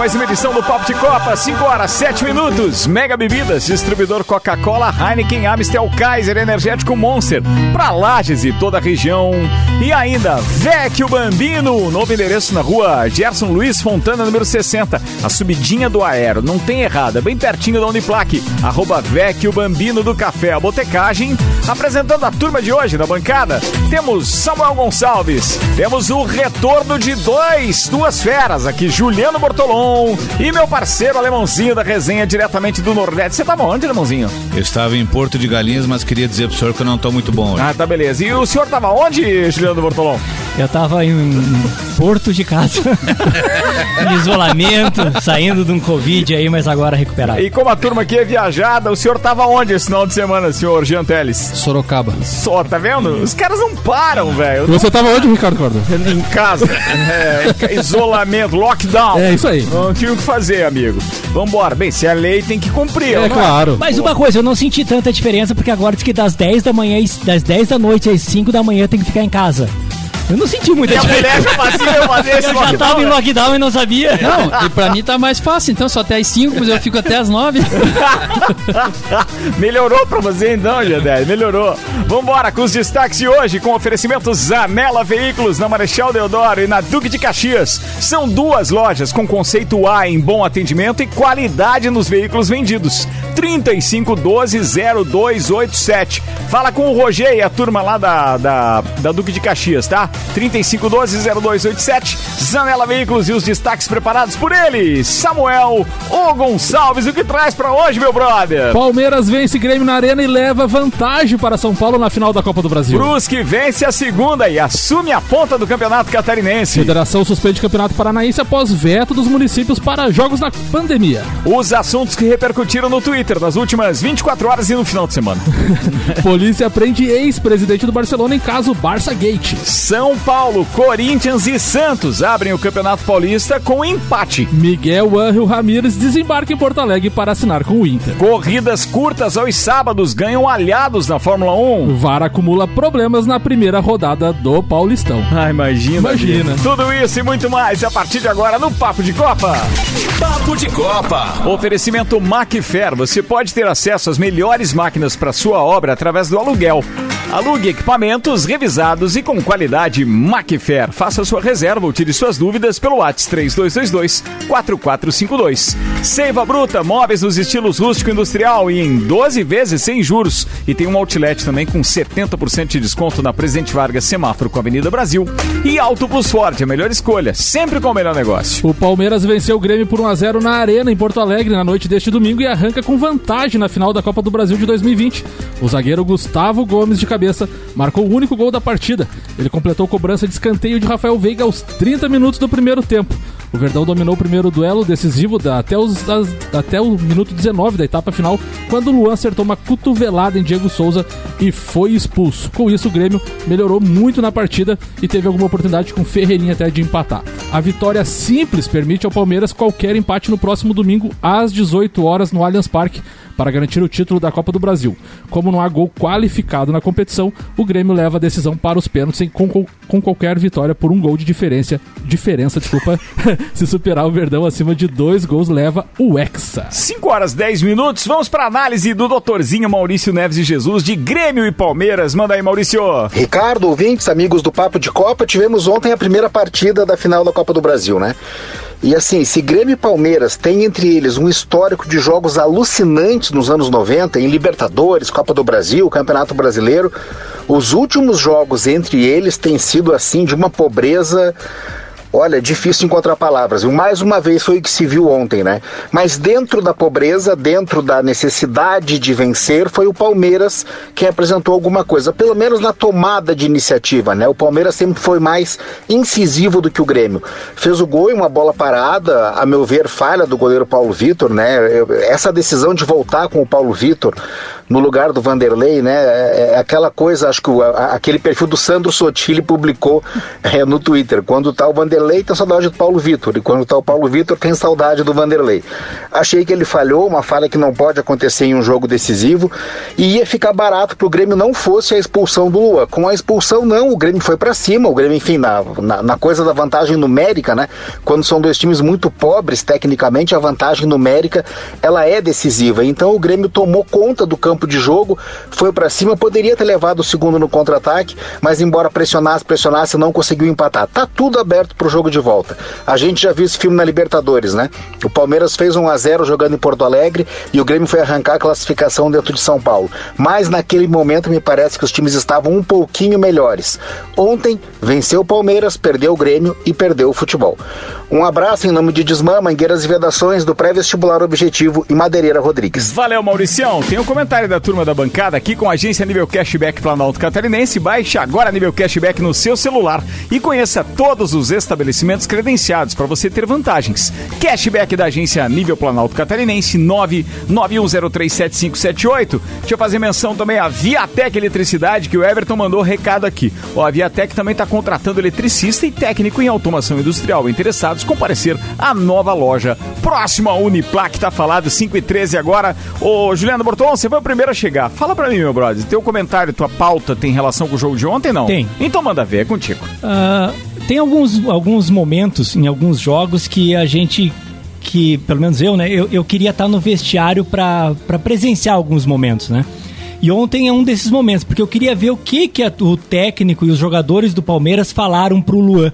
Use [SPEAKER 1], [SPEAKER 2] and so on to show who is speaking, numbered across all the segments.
[SPEAKER 1] mais uma edição do Papo de Copa, 5 horas 7 minutos. Mega Bebidas, distribuidor Coca-Cola, Heineken, Amstel, Kaiser, Energético Monster, pra Lages e toda a região. E ainda, Vecchio Bambino, novo endereço na rua Gerson Luiz Fontana, número 60, a subidinha do Aero, não tem errada, bem pertinho da Uniplaque, arroba Vecchio Bambino do Café, a Botecagem. Apresentando a turma de hoje na bancada, temos Samuel Gonçalves, temos o retorno de dois, duas feras aqui, Juliano Bortolom e meu parceiro alemãozinho da resenha diretamente do Nordeste. Você tava onde, alemãozinho?
[SPEAKER 2] Eu estava em Porto de Galinhas, mas queria dizer pro senhor que eu não tô muito bom hoje.
[SPEAKER 1] Ah, tá beleza. E o senhor tava onde, Juliano Bortolom?
[SPEAKER 3] Eu tava em Porto de casa, em isolamento, saindo de um Covid aí, mas agora recuperado.
[SPEAKER 1] E como a turma aqui é viajada, o senhor tava onde esse final de semana, senhor Jean Teles?
[SPEAKER 4] Sorocaba.
[SPEAKER 1] Só, tá vendo? Os caras não param, velho.
[SPEAKER 4] Você tava onde, Ricardo Corda?
[SPEAKER 1] Em casa. É, isolamento, lockdown.
[SPEAKER 4] É isso aí.
[SPEAKER 1] Não tinha o que fazer, amigo. Vambora. Bem, se a lei tem que cumprir.
[SPEAKER 4] É
[SPEAKER 1] não
[SPEAKER 4] claro.
[SPEAKER 3] Mas uma coisa, eu não senti tanta diferença, porque agora diz que das 10 da manhã, às- das 10 da noite às 5 da manhã tem que ficar em casa. Eu não senti muita
[SPEAKER 1] E a
[SPEAKER 3] diferença.
[SPEAKER 1] mulher já fazia fazer esse
[SPEAKER 3] Eu já tava em
[SPEAKER 1] lockdown.
[SPEAKER 3] lockdown e não sabia.
[SPEAKER 5] Não, e pra mim tá mais fácil, então só até as 5, mas eu fico até as 9.
[SPEAKER 1] Melhorou pra você então, G10, melhorou. Vambora com os destaques de hoje, com oferecimento Zanela Veículos na Marechal Deodoro e na Duque de Caxias. São duas lojas com conceito A em bom atendimento e qualidade nos veículos vendidos. 3512-0287. Fala com o Roger e a turma lá da, da, da Duque de Caxias, tá? 3512-0287. Zanela Veículos e os destaques preparados por ele, Samuel O Gonçalves. O que traz pra hoje, meu brother?
[SPEAKER 4] Palmeiras vence Grêmio na Arena e leva vantagem para São Paulo na final da Copa do Brasil.
[SPEAKER 1] Brusque vence a segunda e assume a ponta do campeonato catarinense.
[SPEAKER 4] Federação suspende Campeonato Paranaense após veto dos municípios para jogos na pandemia.
[SPEAKER 1] Os assuntos que repercutiram no Twitter nas últimas 24 horas e no final de semana.
[SPEAKER 4] Polícia prende ex-presidente do Barcelona em caso Barça Gate.
[SPEAKER 1] São Paulo, Corinthians e Santos abrem o Campeonato Paulista com empate.
[SPEAKER 4] Miguel Ángel Ramírez desembarca em Porto Alegre para assinar com o Inter.
[SPEAKER 1] Corridas curtas aos sábados ganham aliados na Fórmula 1.
[SPEAKER 4] O VAR acumula problemas na primeira rodada do Paulistão.
[SPEAKER 1] Ah, imagina.
[SPEAKER 4] Imagina.
[SPEAKER 1] Tudo isso e muito mais a partir de agora no Papo de Copa.
[SPEAKER 6] Papo de Copa.
[SPEAKER 1] Oferecimento Macfair. Você pode ter acesso às melhores máquinas para sua obra através do aluguel. Alugue equipamentos revisados e com qualidade Macfair. Faça sua reserva ou tire suas dúvidas pelo WhatsApp 3222 4452. Seiva Bruta, móveis nos estilos rústico e industrial e em 12 vezes sem juros. E tem um outlet também com 70% de desconto na Presidente Vargas Semáforo com a Avenida Brasil. E Auto Plus Ford, a melhor escolha, sempre com o melhor negócio.
[SPEAKER 4] O Palmeiras venceu o Grêmio por 1x0 na Arena, em Porto Alegre, na noite deste domingo e arranca com vantagem na final da Copa do Brasil de 2020. O zagueiro Gustavo Gomes, de cabeça, marcou o único gol da partida. Ele completou cobrança de escanteio de Rafael Veiga aos 30 minutos do primeiro tempo. O Verdão dominou o primeiro duelo decisivo da- até, os- das- até o minuto 19 da etapa final, quando o Luan acertou uma cotovelada em Diego Souza e foi expulso. Com isso, o Grêmio melhorou muito na partida e teve alguma oportunidade com Ferreirinha até de empatar. A vitória simples permite ao Palmeiras qualquer empate no próximo domingo às 18 horas no Allianz Parque para garantir o título da Copa do Brasil. Como não há gol qualificado na competição, o Grêmio leva a decisão para os pênaltis com, com- com qualquer vitória por um gol de diferença. Diferença, desculpa. Se superar o Verdão acima de dois gols, leva o Hexa.
[SPEAKER 1] 5 horas 10 minutos, vamos para análise do doutorzinho Maurício Neves de Jesus de Grêmio e Palmeiras. Manda aí, Maurício.
[SPEAKER 7] Ricardo, ouvintes, amigos do Papo de Copa, tivemos ontem a primeira partida da final da Copa do Brasil, né? E assim, se Grêmio e Palmeiras têm entre eles um histórico de jogos alucinantes nos anos 90, em Libertadores, Copa do Brasil, Campeonato Brasileiro, os últimos jogos entre eles têm sido assim de uma pobreza Olha, difícil encontrar palavras. Mais uma vez foi o que se viu ontem, né? Mas dentro da pobreza, dentro da necessidade de vencer, foi o Palmeiras quem apresentou alguma coisa, pelo menos na tomada de iniciativa, né? O Palmeiras sempre foi mais incisivo do que o Grêmio. Fez o gol em uma bola parada, a meu ver, falha do goleiro Paulo Vitor, né? Essa decisão de voltar com o Paulo Vitor no lugar do Vanderlei, né? É, é aquela coisa, acho que o, a, aquele perfil do Sandro Sotile publicou é, no Twitter. Quando tá o Vanderlei, tem saudade do Paulo Vitor. E quando tá o Paulo Vitor, tem saudade do Vanderlei. Achei que ele falhou, uma falha que não pode acontecer em um jogo decisivo. E ia ficar barato pro Grêmio não fosse a expulsão do Lua. Com a expulsão, não, o Grêmio foi para cima. O Grêmio, enfim, na, na, na coisa da vantagem numérica, né? Quando são dois times muito pobres, tecnicamente, a vantagem numérica ela é decisiva. Então o Grêmio tomou conta do campo de jogo, foi para cima, poderia ter levado o segundo no contra-ataque, mas embora pressionasse, pressionasse, não conseguiu empatar. Tá tudo aberto pro jogo de volta. A gente já viu esse filme na Libertadores, né? O Palmeiras fez 1 a 0 jogando em Porto Alegre e o Grêmio foi arrancar a classificação dentro de São Paulo. Mas naquele momento me parece que os times estavam um pouquinho melhores. Ontem venceu o Palmeiras, perdeu o Grêmio e perdeu o futebol. Um abraço em nome de Desmã, Mangueiras e Vedações do pré-vestibular Objetivo e Madeireira Rodrigues.
[SPEAKER 1] Valeu, Mauricião. Tem um comentário da turma da bancada aqui com a agência Nível Cashback Planalto Catarinense. Baixe agora Nível Cashback no seu celular e conheça todos os estabelecimentos credenciados para você ter vantagens. Cashback da agência Nível Planalto Catarinense 991037578. Deixa eu fazer menção também a Viatec Eletricidade, que o Everton mandou recado aqui. Ó, a Viatec também está contratando eletricista e técnico em automação industrial. Interessados, comparecer à nova loja próximo à Uniplac, tá falado, 5 e 13 agora. Ô, Juliano Borton, você foi o primeiro a chegar. Fala pra mim, meu brother, teu comentário, tua pauta tem relação com o jogo de ontem, não?
[SPEAKER 3] Tem.
[SPEAKER 1] Então manda ver, é contigo.
[SPEAKER 3] Ah, tem alguns, alguns momentos em alguns jogos que a gente que, pelo menos eu, né, eu, eu queria estar no vestiário para presenciar alguns momentos, né? E ontem é um desses momentos, porque eu queria ver o que, que a- o técnico e os jogadores do Palmeiras falaram pro Luan.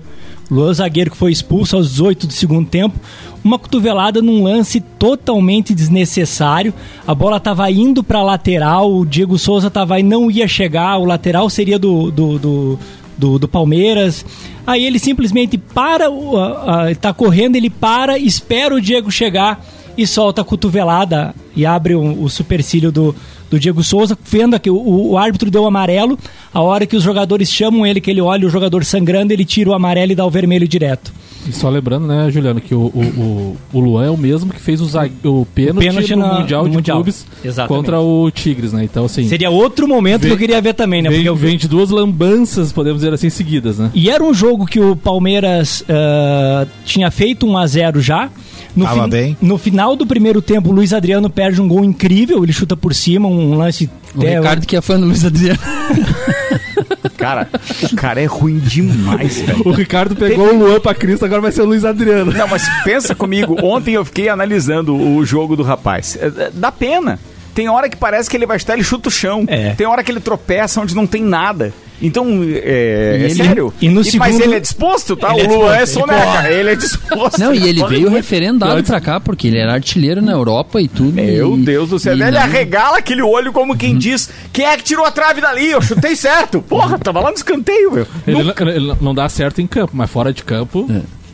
[SPEAKER 3] Luan, zagueiro que foi expulso aos 18 do segundo tempo, uma cotovelada num lance totalmente desnecessário. A bola estava indo para lateral, o Diego Souza tava aí, não ia chegar, o lateral seria do, do, do, do, do Palmeiras. Aí ele simplesmente para, o- a- a- tá correndo, ele para, espera o Diego chegar e solta a cotovelada e abre o, o supercílio do, do Diego Souza, vendo que o, o árbitro deu amarelo, a hora que os jogadores chamam ele, que ele olha o jogador sangrando, ele tira o amarelo e dá o vermelho direto.
[SPEAKER 4] E só lembrando, né, Juliano, que o, o, o, o Luan é o mesmo que fez o, o pênalti,
[SPEAKER 3] pênalti
[SPEAKER 4] no
[SPEAKER 3] na-
[SPEAKER 4] Mundial
[SPEAKER 3] no
[SPEAKER 4] de
[SPEAKER 3] Mundial.
[SPEAKER 4] Clubes
[SPEAKER 3] Exatamente.
[SPEAKER 4] contra o Tigres, né? Então, assim,
[SPEAKER 3] Seria outro momento que
[SPEAKER 4] Vem-
[SPEAKER 3] eu queria ver também, né?
[SPEAKER 4] vem,
[SPEAKER 3] Porque eu
[SPEAKER 4] vem de duas lambanças, podemos dizer assim, seguidas, né?
[SPEAKER 3] E era um jogo que o Palmeiras ah, tinha feito 1 a 0 já. No,
[SPEAKER 2] Tava bem.
[SPEAKER 3] no final do primeiro tempo, o Luiz Adriano perde um gol incrível. Ele chuta por cima, um lance.
[SPEAKER 5] O
[SPEAKER 3] até-
[SPEAKER 5] Ricardo que é fã do Luiz Adriano.
[SPEAKER 1] Cara, o cara é ruim demais, velho.
[SPEAKER 4] O Ricardo pegou o Luan pra Cristo, agora vai ser o Luiz Adriano.
[SPEAKER 1] Não, mas pensa comigo, ontem eu fiquei analisando o jogo do rapaz. É, é, Dá pena. Tem hora que parece que ele vai estar, ele chuta o chão.
[SPEAKER 3] É.
[SPEAKER 1] Tem hora que ele tropeça onde não tem nada. Então, é,
[SPEAKER 5] E
[SPEAKER 1] é
[SPEAKER 5] ele-
[SPEAKER 1] sério.
[SPEAKER 3] e no
[SPEAKER 1] Mas
[SPEAKER 3] segundo-
[SPEAKER 1] ele é disposto, tá?
[SPEAKER 3] Ele é
[SPEAKER 1] o Luan é soneca. Ele é disposto.
[SPEAKER 5] Não, e ele veio referendado pra cá, porque ele era artilheiro na Europa e tudo.
[SPEAKER 1] Meu
[SPEAKER 5] e-
[SPEAKER 1] Deus do céu.
[SPEAKER 5] e
[SPEAKER 1] Ele
[SPEAKER 5] não-
[SPEAKER 1] arregala aquele olho como quem diz: quem é que tirou a trave dali? Eu chutei certo. Porra, tava lá no escanteio, meu.
[SPEAKER 4] Ele, ele não dá certo em campo, mas fora de campo.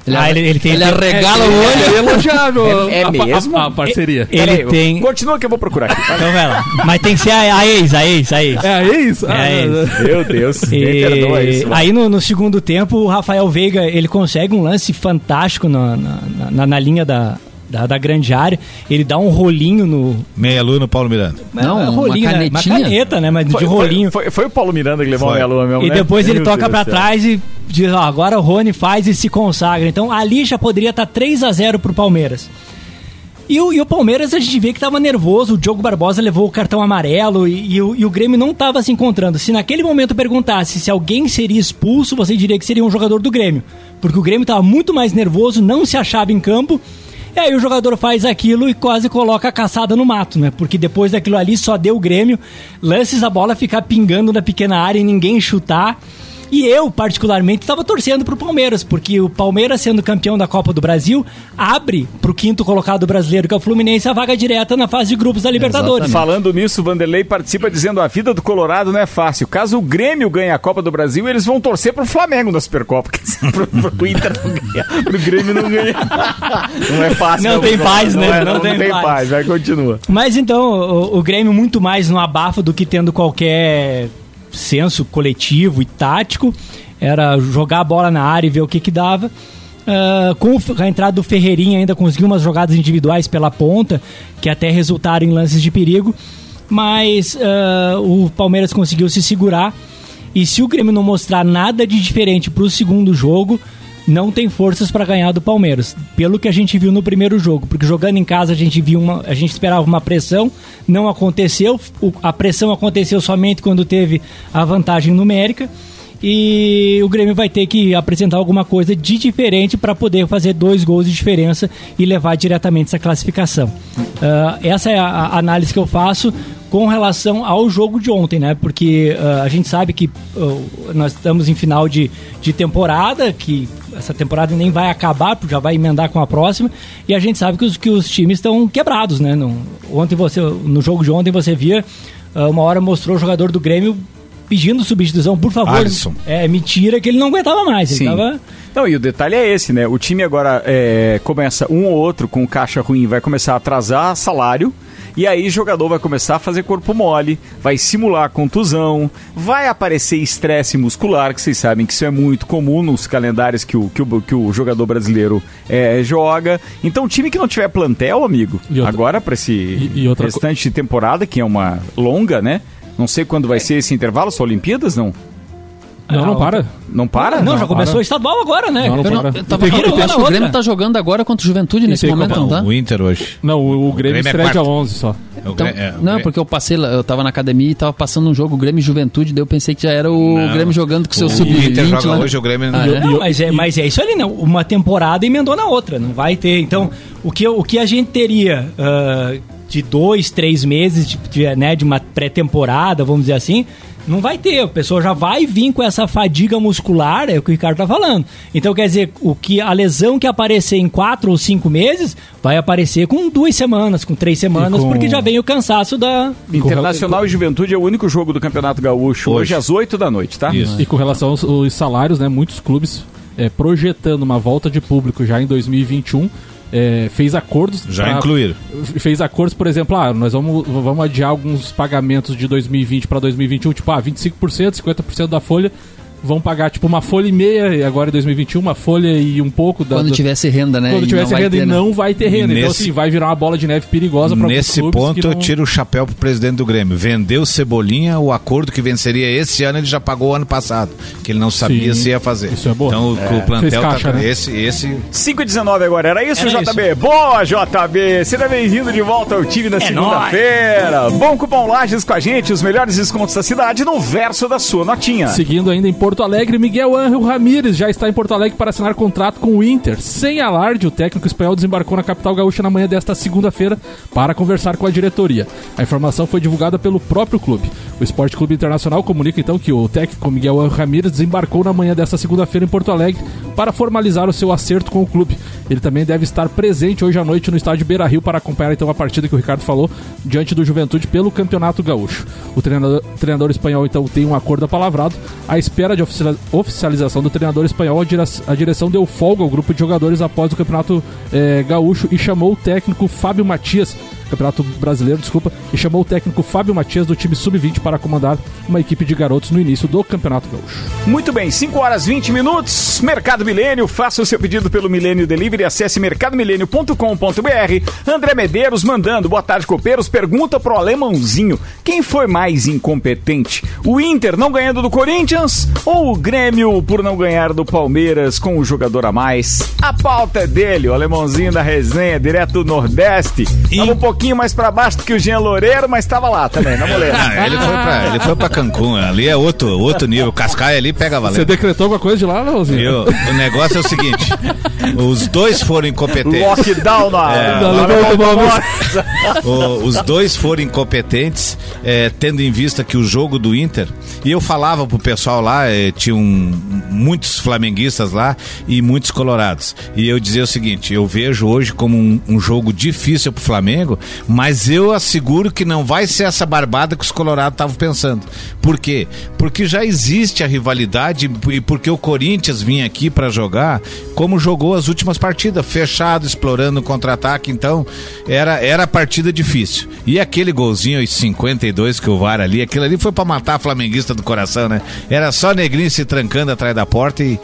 [SPEAKER 5] Ele,
[SPEAKER 3] Ah, ele- ele tem-
[SPEAKER 5] ele arregala
[SPEAKER 4] é,
[SPEAKER 5] o olho.
[SPEAKER 4] É elogiável
[SPEAKER 1] É- é
[SPEAKER 4] a,
[SPEAKER 1] mesmo?
[SPEAKER 4] a, a parceria.
[SPEAKER 3] Ele tem.
[SPEAKER 1] Continua que eu vou procurar aqui. tá?
[SPEAKER 3] Então vai lá. Mas tem que ser a, a ex, a ex, a ex.
[SPEAKER 4] É, é isso?
[SPEAKER 3] É
[SPEAKER 4] Ah,
[SPEAKER 3] isso.
[SPEAKER 1] Meu Deus. Me
[SPEAKER 3] E-
[SPEAKER 1] perdoa isso.
[SPEAKER 3] aí no, no segundo tempo, o Rafael Veiga ele consegue um lance fantástico na, na, na- na linha da, da, da grande área. Ele dá um rolinho no.
[SPEAKER 2] Meia lua no Paulo Miranda.
[SPEAKER 5] Não,
[SPEAKER 3] é,
[SPEAKER 5] uma
[SPEAKER 3] rolinho, né?
[SPEAKER 5] canetinha.
[SPEAKER 3] Uma caneta, né? Mas
[SPEAKER 1] Foi,
[SPEAKER 3] de rolinho.
[SPEAKER 1] Foi, foi, foi o Paulo Miranda que levou
[SPEAKER 2] Foi.
[SPEAKER 1] a minha lua mesmo,
[SPEAKER 3] E
[SPEAKER 1] né?
[SPEAKER 3] depois ele
[SPEAKER 1] Meu
[SPEAKER 3] toca
[SPEAKER 1] Deus
[SPEAKER 3] pra
[SPEAKER 1] do céu.
[SPEAKER 3] trás e diz, ó, agora o Rony faz e se consagra. Então ali já poderia estar 3 a 0 pro Palmeiras. E o, e o Palmeiras a gente vê que tava nervoso, o Diogo Barbosa levou o cartão amarelo e, e o, e o Grêmio não tava se encontrando. Se naquele momento perguntasse se alguém seria expulso, você diria que seria um jogador do Grêmio. Porque o Grêmio tava muito mais nervoso, não se achava em campo. E aí o jogador faz aquilo e quase coloca a caçada no mato, né? Porque depois daquilo ali só deu o Grêmio, lances a bola ficar pingando na pequena área e ninguém chutar. E eu, particularmente, estava torcendo pro Palmeiras, porque o Palmeiras, sendo campeão da Copa do Brasil, abre pro quinto colocado brasileiro, que é o Fluminense, a vaga direta na fase de grupos da Libertadores.
[SPEAKER 1] Falando nisso, o Vanderlei participa dizendo a vida do Colorado não é fácil. Caso o Grêmio ganhe a Copa do Brasil, eles vão torcer pro Flamengo na Supercopa. Pro, pro Inter não ganhar, pro Grêmio não ganhar. Não é fácil.
[SPEAKER 3] Não
[SPEAKER 1] meu
[SPEAKER 3] tem paz, né?
[SPEAKER 1] é,
[SPEAKER 3] Não
[SPEAKER 1] não,
[SPEAKER 3] tem
[SPEAKER 1] tem
[SPEAKER 3] paz.
[SPEAKER 1] paz. Vai, continua.
[SPEAKER 3] Mas então, o, o Grêmio muito mais no abafo do que tendo qualquer senso coletivo e tático. Era jogar a bola na área e ver o que que dava. Ah, com a entrada do Ferreirinha ainda conseguiu umas jogadas individuais pela ponta, que até resultaram em lances de perigo. mas ah, o Palmeiras conseguiu se segurar. E se o Grêmio não mostrar nada de diferente para o segundo jogo, não tem forças para ganhar do Palmeiras. Pelo que a gente viu no primeiro jogo, porque jogando em casa a gente viu uma, a gente esperava uma pressão, não aconteceu. A pressão aconteceu somente quando teve a vantagem numérica. E o Grêmio vai ter que apresentar alguma coisa de diferente para poder fazer dois gols de diferença e levar diretamente essa classificação. Ah, essa é a, análise que eu faço com relação ao jogo de ontem, né? Porque ah, a gente sabe que ah, nós estamos em final de, de temporada, que essa temporada nem vai acabar, já vai emendar com a próxima, e a gente sabe que os, que os times estão quebrados, né? No, ontem você, no jogo de ontem você via, ah, uma hora mostrou o jogador do Grêmio pedindo substituição, por favor.
[SPEAKER 2] Alisson.
[SPEAKER 3] É mentira que ele não aguentava mais. Ele
[SPEAKER 1] Sim.
[SPEAKER 3] tava.
[SPEAKER 1] Não, e o detalhe é esse, né? O time agora é, começa um ou outro com caixa ruim, vai começar a atrasar salário. E aí o jogador vai começar a fazer corpo mole, vai simular contusão, vai aparecer estresse muscular, que vocês sabem que isso é muito comum nos calendários que o, que o, que o jogador brasileiro é, joga. Então, time que não tiver plantel, amigo,
[SPEAKER 4] E outra-
[SPEAKER 1] agora para esse
[SPEAKER 4] E- e outra co-
[SPEAKER 1] restante de temporada, que é uma longa, né? Não sei quando vai ser esse intervalo, só Olimpíadas, não?
[SPEAKER 4] Não, não para.
[SPEAKER 1] Não para?
[SPEAKER 3] Não, já começou
[SPEAKER 4] para.
[SPEAKER 3] o estadual agora, né?
[SPEAKER 4] Não, não
[SPEAKER 5] Eu, não,
[SPEAKER 4] para.
[SPEAKER 5] eu
[SPEAKER 4] tem-
[SPEAKER 5] eu acho que o
[SPEAKER 3] outra.
[SPEAKER 5] Grêmio tá jogando agora contra o Juventude nesse
[SPEAKER 4] tem
[SPEAKER 5] momento,
[SPEAKER 4] Copa-
[SPEAKER 5] não tá?
[SPEAKER 2] O Inter hoje.
[SPEAKER 4] Não, o, o Grêmio
[SPEAKER 2] Grêmio é
[SPEAKER 4] estreia dia
[SPEAKER 2] quarto.
[SPEAKER 4] 11 só.
[SPEAKER 2] É o
[SPEAKER 5] Então,
[SPEAKER 2] é, o
[SPEAKER 5] não, porque eu passei lá, eu tava na academia e tava passando um jogo Grêmio Juventude, daí eu pensei que já era o
[SPEAKER 2] Não.
[SPEAKER 5] Grêmio jogando com seu
[SPEAKER 2] o
[SPEAKER 5] sub-20
[SPEAKER 2] Inter joga
[SPEAKER 5] lá.
[SPEAKER 2] hoje, o Grêmio
[SPEAKER 5] Ah,
[SPEAKER 2] não.
[SPEAKER 5] é?
[SPEAKER 3] Não, mas é, mas é isso ali, né? Uma temporada emendou na outra, não vai ter. Então, o que, o que a gente teria ah, de dois, três meses de, de, né, de uma pré-temporada, vamos dizer assim, não vai ter. A pessoa já vai vir com essa fadiga muscular, é o que o Ricardo tá falando. Então, quer dizer, o que a lesão que aparecer em quatro ou cinco meses vai aparecer com duas semanas, com três semanas,
[SPEAKER 4] com-
[SPEAKER 3] porque já vem o cansaço da.
[SPEAKER 1] Internacional e Juventude é o único jogo do Campeonato Gaúcho hoje,
[SPEAKER 2] Hoje.
[SPEAKER 1] às 8 da noite, tá?
[SPEAKER 2] Isso.
[SPEAKER 4] E com relação aos, aos salários, né? Muitos clubes é, projetando uma volta de público já em 2021. É, fez acordos.
[SPEAKER 2] Já
[SPEAKER 4] pra-
[SPEAKER 2] incluíram.
[SPEAKER 4] Fez acordos, por exemplo, ah, nós vamos, vamos adiar alguns pagamentos de 2020 para 2021, tipo, ah, 25%, 50% da folha. Vão pagar, tipo, uma folha e meia, e agora em 2021, uma folha e um pouco da.
[SPEAKER 5] Quando
[SPEAKER 4] da-
[SPEAKER 5] tivesse renda, né?
[SPEAKER 4] quando tivesse
[SPEAKER 5] não
[SPEAKER 4] renda
[SPEAKER 5] ter,
[SPEAKER 4] e
[SPEAKER 5] né?
[SPEAKER 4] não vai ter renda. Então,
[SPEAKER 2] Nesse-
[SPEAKER 4] assim, vai virar uma bola de neve perigosa para
[SPEAKER 2] Nesse ponto eu tiro o chapéu pro presidente do Grêmio. Vendeu Cebolinha, o acordo que venceria esse ano ele já pagou o ano passado, que ele não sabia
[SPEAKER 4] Sim,
[SPEAKER 2] se ia fazer.
[SPEAKER 4] isso é bom.
[SPEAKER 2] Então o-
[SPEAKER 4] É.
[SPEAKER 2] o plantel
[SPEAKER 4] Fez caixa,
[SPEAKER 2] tá
[SPEAKER 4] né?
[SPEAKER 2] esse esse
[SPEAKER 1] 5 e 19 agora, era isso,
[SPEAKER 3] Era
[SPEAKER 1] JB? Boa, JB! Seja bem-vindo de volta ao time na segunda-feira. Bom cupom Lages com a gente, os melhores descontos da cidade no verso da sua notinha.
[SPEAKER 4] Seguindo ainda em Porto Alegre, Miguel Ángel Ramírez já está em Porto Alegre para assinar contrato com o Inter. Sem alarde, o técnico espanhol desembarcou na capital gaúcha na manhã desta segunda-feira para conversar com a diretoria. A informação foi divulgada pelo próprio clube. O Esporte Clube Internacional comunica então que o técnico Miguel Ángel Ramírez desembarcou na manhã desta segunda-feira em Porto Alegre para formalizar o seu acerto com o clube. Ele também deve estar presente hoje à noite no estádio Beira Rio para acompanhar então a partida que o Ricardo falou diante do Juventude pelo Campeonato Gaúcho. O treinador, treinador espanhol então tem um acordo apalavrado. À espera de oficializa- oficialização do treinador espanhol, a direção deu folga ao grupo de jogadores após o Campeonato eh, Gaúcho e chamou o técnico Fábio Matias. Campeonato Brasileiro, desculpa, e chamou o técnico Fábio Matias do time Sub-20 para comandar uma equipe de garotos no início do Campeonato Gaúcho.
[SPEAKER 1] Muito bem, 5 horas 20 minutos. Mercado Milênio, faça o seu pedido pelo Milênio Delivery, acesse mercadomilênio.com.br. André Medeiros mandando, boa tarde, copeiros. Pergunta pro alemãozinho: quem foi mais incompetente? O Inter não ganhando do Corinthians ou o Grêmio por não ganhar do Palmeiras com o jogador a mais? A pauta é dele, o alemãozinho da resenha, direto do Nordeste. Tava um pouquinho mais pra baixo do que o Jean Loureiro, mas tava lá também, na mulher.
[SPEAKER 2] Ah, ele foi pra, ele foi pra Cancún, ali é outro, outro nível. Cascaia ali pega
[SPEAKER 4] Você
[SPEAKER 2] valendo.
[SPEAKER 4] decretou alguma coisa de lá, Leozinho?
[SPEAKER 2] Eu- o negócio é o seguinte: os dois foram incompetentes.
[SPEAKER 1] Lockdown na.
[SPEAKER 2] É,
[SPEAKER 1] na-.
[SPEAKER 2] O- os dois foram incompetentes, é, tendo em vista que o jogo do Inter. E eu falava pro pessoal lá, é, tinham muitos flamenguistas lá e muitos colorados. E eu dizia o seguinte: eu vejo hoje como um, um jogo difícil pro Flamengo, mas eu asseguro que não vai ser essa barbada que os colorados estavam pensando. Por quê? Porque já existe a rivalidade e porque o Corinthians vinha aqui para jogar como jogou as últimas partidas, fechado, explorando o contra-ataque. Então, era, era partida difícil. E aquele golzinho aos 52 que o VAR ali, aquilo ali foi para matar a flamenguista do coração, né? Era só negrinho se trancando atrás da porta e.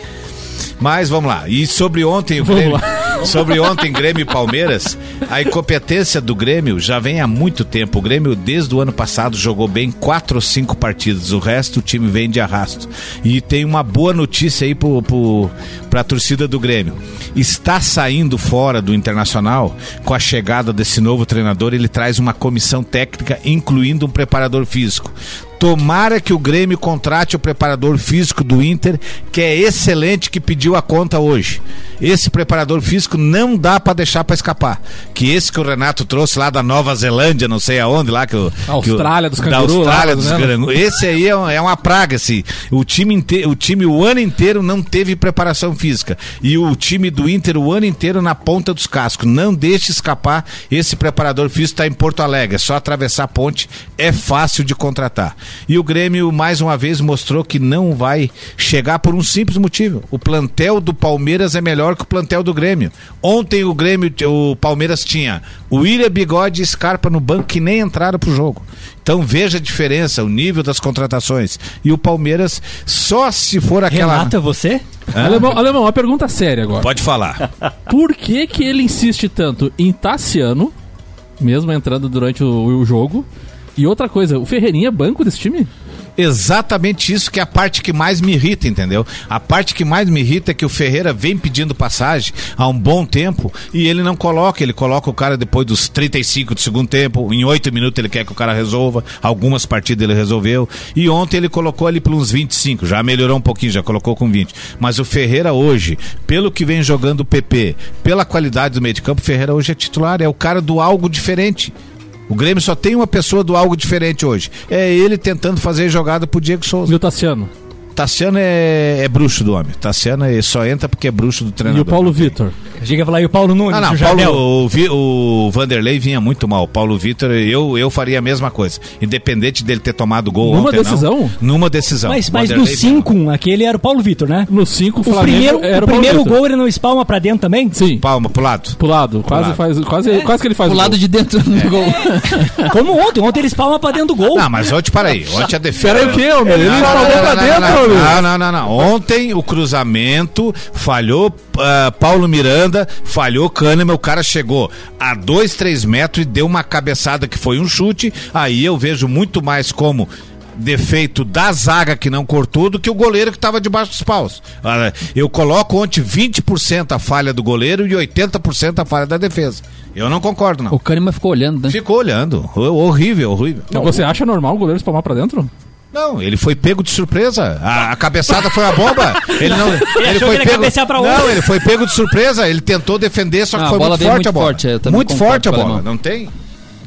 [SPEAKER 2] Mas vamos lá. E sobre ontem o Grêmio. Sobre ontem Grêmio e Palmeiras, a incompetência do Grêmio já vem há muito tempo. O Grêmio, desde o ano passado, jogou bem quatro ou cinco partidas. O resto, o time vem de arrasto. E tem uma boa notícia aí pro, pro, pra torcida do Grêmio. Está saindo fora do Internacional com a chegada desse novo treinador. Ele traz uma comissão técnica, incluindo um preparador físico. Tomara que o Grêmio contrate o preparador físico do Inter, que é excelente, que pediu a conta hoje. Esse preparador físico não dá pra deixar pra escapar. Que esse que o Renato trouxe lá da Nova Zelândia, não sei aonde lá que o
[SPEAKER 4] Austrália,
[SPEAKER 2] que o,
[SPEAKER 4] dos
[SPEAKER 2] da
[SPEAKER 4] canguru,
[SPEAKER 2] Austrália
[SPEAKER 4] lá,
[SPEAKER 2] dos
[SPEAKER 4] né?
[SPEAKER 2] canguru. Esse aí é, um- é uma praga, assim. O time inteiro, o time o ano inteiro não teve preparação física e o time do Inter o ano inteiro na ponta dos cascos. Não deixe escapar esse preparador físico está em Porto Alegre. É só atravessar a ponte, é fácil de contratar. E o Grêmio mais uma vez mostrou que não vai chegar por um simples motivo. O plantel do Palmeiras é melhor que o plantel do Grêmio. Ontem o Grêmio, o Palmeiras tinha o William Bigode e Scarpa no banco que nem entraram pro jogo. Então veja a diferença, o nível das contratações. E o Palmeiras, só se for aquela.
[SPEAKER 3] Renato, é você?
[SPEAKER 4] Alemão, alemão, uma pergunta séria agora.
[SPEAKER 2] Pode falar.
[SPEAKER 4] Por que que ele insiste tanto em Tassiano, mesmo entrando durante o, o jogo? E outra coisa, o Ferreirinha é banco desse time?
[SPEAKER 2] Exatamente isso que é a parte que mais me irrita, entendeu? A parte que mais me irrita é que o Ferreira vem pedindo passagem há um bom tempo e ele não coloca, ele coloca o cara depois dos 35 do segundo tempo, em 8 minutos ele quer que o cara resolva, algumas partidas ele resolveu, e ontem ele colocou ali por uns 25, já melhorou um pouquinho, já colocou com 20. Mas o Ferreira hoje, pelo que vem jogando o PP, pela qualidade do meio de campo, o Ferreira hoje é titular, é o cara do algo diferente. O Grêmio só tem uma pessoa do algo diferente hoje. É ele tentando fazer jogada pro Diego Souza.
[SPEAKER 4] E o Tassiano?
[SPEAKER 2] Tassiano é, é bruxo do homem. Tassiano é, só entra porque é bruxo do
[SPEAKER 4] E
[SPEAKER 2] treinador.
[SPEAKER 4] o Paulo Vitor?
[SPEAKER 3] Ia falar, e o Paulo Nunes,
[SPEAKER 2] Ah, não,
[SPEAKER 3] o
[SPEAKER 2] Paulo, o, Vi- o Vanderlei vinha muito mal. O Paulo Vitor, eu, eu faria a mesma coisa. Independente dele ter tomado gol
[SPEAKER 4] Numa
[SPEAKER 2] ontem, não.
[SPEAKER 4] decisão?
[SPEAKER 2] Numa decisão.
[SPEAKER 3] Mas,
[SPEAKER 2] O
[SPEAKER 3] mas no
[SPEAKER 2] Vanderlei vinha mal.
[SPEAKER 3] 5-1, aquele era o Paulo Vitor, né?
[SPEAKER 4] No 5, o
[SPEAKER 3] O
[SPEAKER 4] Flamengo
[SPEAKER 3] primeiro,
[SPEAKER 4] era
[SPEAKER 3] o
[SPEAKER 4] Paulo
[SPEAKER 3] primeiro
[SPEAKER 4] Vitor.
[SPEAKER 3] gol ele não espalma pra dentro também?
[SPEAKER 4] Sim,
[SPEAKER 2] Palma pro lado.
[SPEAKER 4] pro lado. Quase,
[SPEAKER 2] lado.
[SPEAKER 4] Faz, quase,
[SPEAKER 3] É.
[SPEAKER 4] quase que ele faz
[SPEAKER 5] O
[SPEAKER 4] o
[SPEAKER 5] lado
[SPEAKER 4] gol.
[SPEAKER 5] de dentro do gol.
[SPEAKER 3] Como ontem, ontem ele espalma pra dentro do gol.
[SPEAKER 2] Não, mas ontem, para aí. Ontem a defesa.
[SPEAKER 4] Pera aí o quê, homem? Ele
[SPEAKER 2] Não, não,
[SPEAKER 4] espalmou
[SPEAKER 2] não,
[SPEAKER 4] pra
[SPEAKER 2] não,
[SPEAKER 4] dentro,
[SPEAKER 2] não,
[SPEAKER 4] homem.
[SPEAKER 2] não, não, não. Ontem o cruzamento falhou ah, Paulo Miranda, falhou Kahneman, o cara chegou a dois, três metros e deu uma cabeçada que foi um chute. Aí eu vejo muito mais como defeito da zaga que não cortou do que o goleiro que estava debaixo dos paus. Ah, Eu coloco ontem 20% a falha do goleiro e 80% a falha da defesa. Eu não concordo, não.
[SPEAKER 5] O Kahneman ficou olhando, né?
[SPEAKER 2] Ficou olhando. Ho- Horrível, horrível.
[SPEAKER 4] Mas Você acha normal o goleiro espalmar pra dentro?
[SPEAKER 2] Não, ele foi pego de surpresa. A, a cabeçada foi a bomba. Ele não. Ele,
[SPEAKER 3] achou
[SPEAKER 2] foi
[SPEAKER 3] que ele
[SPEAKER 2] pego.
[SPEAKER 3] pra onde?
[SPEAKER 2] Não, ele foi pego de surpresa. Ele tentou defender, só que
[SPEAKER 5] Não, a
[SPEAKER 2] foi
[SPEAKER 5] bola
[SPEAKER 2] muito forte
[SPEAKER 5] muito
[SPEAKER 2] a bola.
[SPEAKER 5] forte, eu também
[SPEAKER 2] muito forte a bola. Não tem?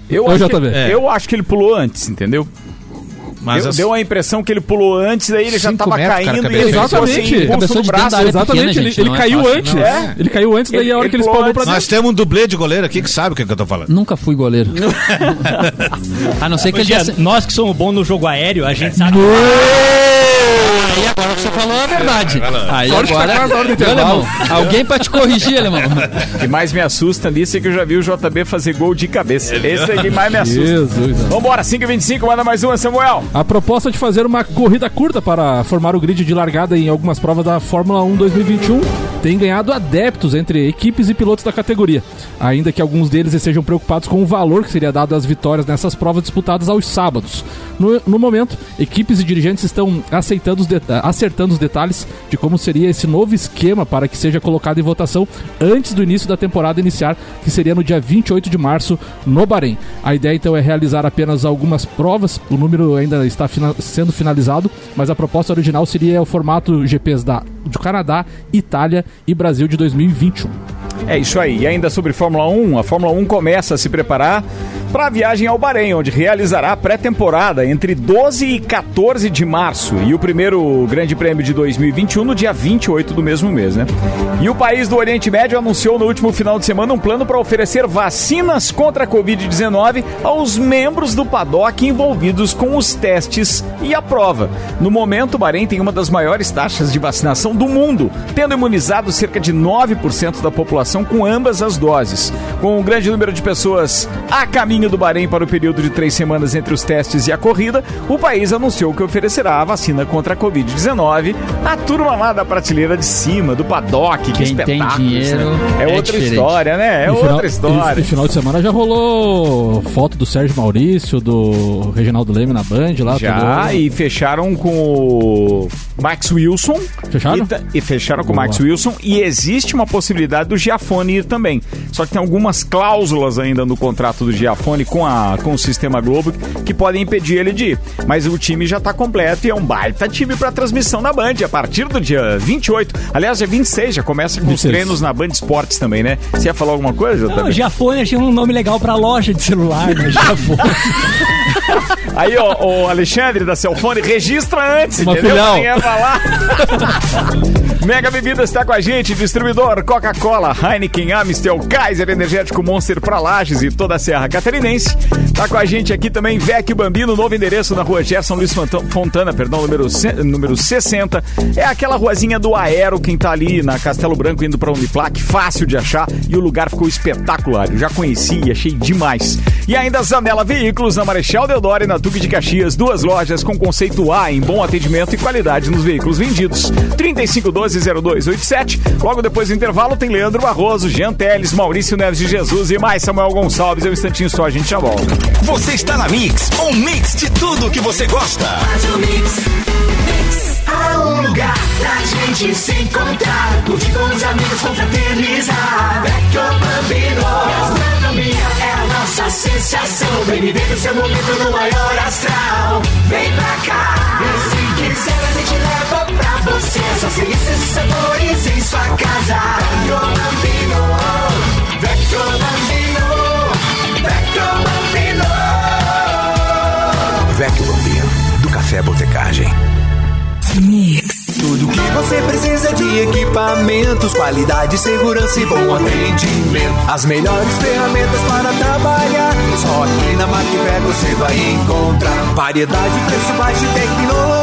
[SPEAKER 1] Eu,
[SPEAKER 4] Ô,
[SPEAKER 1] acho que, eu acho que ele pulou antes, entendeu?
[SPEAKER 2] Mas
[SPEAKER 1] Deu,
[SPEAKER 2] as-
[SPEAKER 1] deu a impressão que ele pulou antes, daí ele já tava
[SPEAKER 2] metros, cara,
[SPEAKER 1] caindo e
[SPEAKER 2] cabeceou.
[SPEAKER 1] ele ficou
[SPEAKER 4] Exatamente.
[SPEAKER 1] impulso
[SPEAKER 5] Cabeçou
[SPEAKER 1] no
[SPEAKER 5] de
[SPEAKER 1] braço.
[SPEAKER 5] da área
[SPEAKER 4] Exatamente,
[SPEAKER 5] pequena,
[SPEAKER 4] ele,
[SPEAKER 5] gente,
[SPEAKER 4] ele
[SPEAKER 5] é
[SPEAKER 4] caiu
[SPEAKER 5] fácil,
[SPEAKER 4] antes.
[SPEAKER 1] É.
[SPEAKER 4] Ele caiu antes, daí
[SPEAKER 1] Ele-
[SPEAKER 4] a hora
[SPEAKER 1] ele
[SPEAKER 4] que ele
[SPEAKER 1] pulou
[SPEAKER 4] espalmou pra dentro.
[SPEAKER 2] Nós temos um dublê de goleiro aqui que sabe o que, que eu tô falando.
[SPEAKER 5] Nunca fui goleiro. A não ser que ele
[SPEAKER 3] nós que somos bons no jogo aéreo, a gente sabe.
[SPEAKER 5] Aí agora você falou a verdade. Aí
[SPEAKER 4] que tá
[SPEAKER 5] agora...
[SPEAKER 4] intervalo.
[SPEAKER 5] alemão, alguém pra te corrigir, alemão.
[SPEAKER 1] O que mais me assusta nisso é que eu já vi o JB fazer gol de cabeça. Esse é que mais me assusta.
[SPEAKER 4] Jesus.
[SPEAKER 1] Vambora, 5h25, manda mais uma, Samuel.
[SPEAKER 4] A proposta de fazer uma corrida curta para formar o grid de largada em algumas provas da Fórmula 1 2021 tem ganhado adeptos entre equipes e pilotos da categoria, ainda que alguns deles estejam preocupados com o valor que seria dado às vitórias nessas provas disputadas aos sábados. No, no momento, equipes e dirigentes estão aceitando os deta- acertando os detalhes de como seria esse novo esquema para que seja colocado em votação antes do início da temporada iniciar, que seria no dia 28 de março no Bahrein. A ideia então é realizar apenas algumas provas, o número ainda está fina- sendo finalizado, mas a proposta original seria o formato GPs da, do Canadá, Itália e Brasil de 2021.
[SPEAKER 1] É isso aí. E ainda sobre Fórmula 1, a Fórmula 1 começa a se preparar para a viagem ao Bahrein, onde realizará a pré-temporada entre 12 e 14 de março e o primeiro Grande Prêmio de 2021 no dia 28 do mesmo mês, né? E o país do Oriente Médio anunciou no último final de semana um plano para oferecer vacinas contra a Covid-19 aos membros do paddock envolvidos com os testes e a prova. No momento, o Bahrein tem uma das maiores taxas de vacinação do mundo, tendo imunizado cerca de 9% da população imunização com ambas as doses. Com um grande número de pessoas a caminho do Bahrein para o período de três semanas entre os testes e a corrida, o país anunciou que oferecerá a vacina contra a Covid-19 à turma lá da prateleira de cima, do paddock, que
[SPEAKER 5] Quem tem
[SPEAKER 1] espetáculo. isso,
[SPEAKER 5] dinheiro
[SPEAKER 1] né? É,
[SPEAKER 5] é
[SPEAKER 1] outra
[SPEAKER 5] diferente.
[SPEAKER 1] história, né? É
[SPEAKER 4] No
[SPEAKER 1] outra
[SPEAKER 4] final-
[SPEAKER 1] história.
[SPEAKER 4] E final de semana já rolou foto do Sérgio Maurício, do Reginaldo Leme na Band lá.
[SPEAKER 1] Já, e fecharam com o Max Wilson.
[SPEAKER 4] Fecharam?
[SPEAKER 1] E, e fecharam com o. Max Wilson. E existe uma possibilidade do Giafone ir também. Só que tem algumas cláusulas ainda no contrato do Giafone com, a, com o Sistema Globo que podem impedir ele de ir. Mas o time já tá completo e é um baita time pra transmissão na Band. A partir do dia 28, aliás, dia 26, já começa com os
[SPEAKER 4] 26.
[SPEAKER 1] treinos na Band Esportes também, né? Você ia falar alguma coisa?
[SPEAKER 3] Não, foi, achei um nome legal pra loja de celular, né? Foi.
[SPEAKER 1] Aí, ó, o Alexandre da Celfone, registra antes,
[SPEAKER 4] Uma
[SPEAKER 1] entendeu? Ninguém vai lá. Mega Bebidas está com a gente, distribuidor Coca-Cola, Heineken, Amstel, Kaiser, Energético Monster pra Lages e toda a Serra Catarinense. Tá com a gente aqui também Vec Bambino, novo endereço na rua Gerson Luiz Fonta- Fontana, perdão, número, número 60. É aquela ruazinha do Aero, quem tá ali na Castelo Branco indo pra Uniplac, fácil de achar e o lugar ficou espetacular. Eu já conheci e achei demais. E ainda Zanela Veículos na Marechal Deodoro e na Duque de Caxias, duas lojas com conceito A em bom atendimento e qualidade nos veículos vendidos. 3512-0287. Logo depois do intervalo tem Leandro Barroso, Jean Teles, Maurício Neves de Jesus e mais Samuel Gonçalves. É um instantinho só, a gente já volta.
[SPEAKER 6] Você está na Mix, um mix de tudo que você gosta.
[SPEAKER 8] Há um lugar pra gente se encontrar Curtir com os amigos, confraternizar Vecchio Bambino Gastronomia a nossa sensação Vem viver o seu momento no maior astral. Vem pra cá. E se quiser a gente leva pra você. Só delícias e sabores em sua casa. Vecchio Bambino Vecchio Bambino Vecchio Bambino
[SPEAKER 6] Vecchio Bambino, do Café Botecagem.
[SPEAKER 9] Tudo que você precisa de equipamentos, qualidade, segurança e bom atendimento. As melhores ferramentas para trabalhar. Só aqui na Macfer você vai encontrar variedade, preço baixo e tecnologia.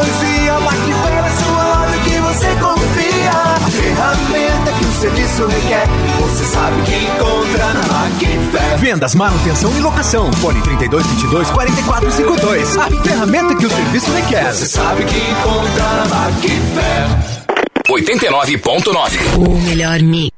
[SPEAKER 9] Serviço requer, você sabe que encontra na Macfer.
[SPEAKER 10] Vendas, manutenção e locação. Fone 3222 4452. A ferramenta que o serviço requer.
[SPEAKER 9] Você sabe que encontra na Macfer.
[SPEAKER 6] 89.9.
[SPEAKER 11] O melhor mix.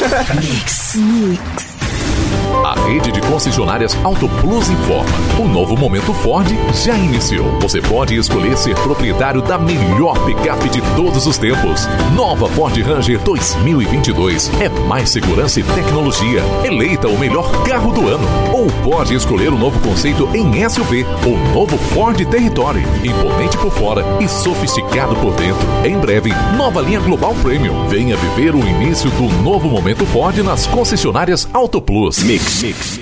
[SPEAKER 12] mix, mix.
[SPEAKER 13] A rede de concessionárias Auto Plus informa. O novo momento Ford já iniciou. Você pode escolher ser proprietário da melhor picape de todos os tempos. Nova Ford Ranger 2022 é mais segurança e tecnologia. Eleita o melhor carro do ano. Ou pode escolher o novo conceito em SUV, o novo Ford Territory, imponente por fora e sofisticado por dentro. Em breve, nova linha Global Premium. Venha viver o início do novo momento Ford nas concessionárias Auto Plus. Mix, mix.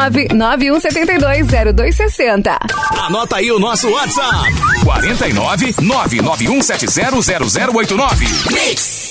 [SPEAKER 14] 991720260.
[SPEAKER 6] Anota aí o nosso WhatsApp: 49 991700089. Mix.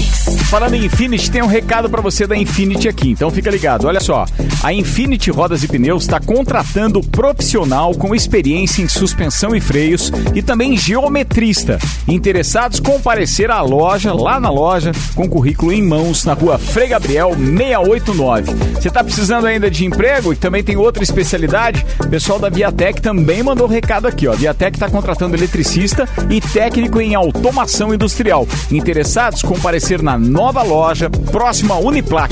[SPEAKER 11] Mix.
[SPEAKER 1] Falando em Infinity, tem um recado pra você da Infinity aqui, então fica ligado. Olha só, a Infinity Rodas e Pneus está contratando profissional com experiência em suspensão e freios e também geometrista. Interessados comparecer à loja, lá na loja, com currículo em mãos, na rua Frei Gabriel 689. Você tá precisando ainda de emprego e também tem outra especialidade? O pessoal da Viatec também mandou recado aqui, ó. A Viatec está contratando eletricista e técnico em automação industrial. Interessados comparecer na nova loja, próxima à Uniplac.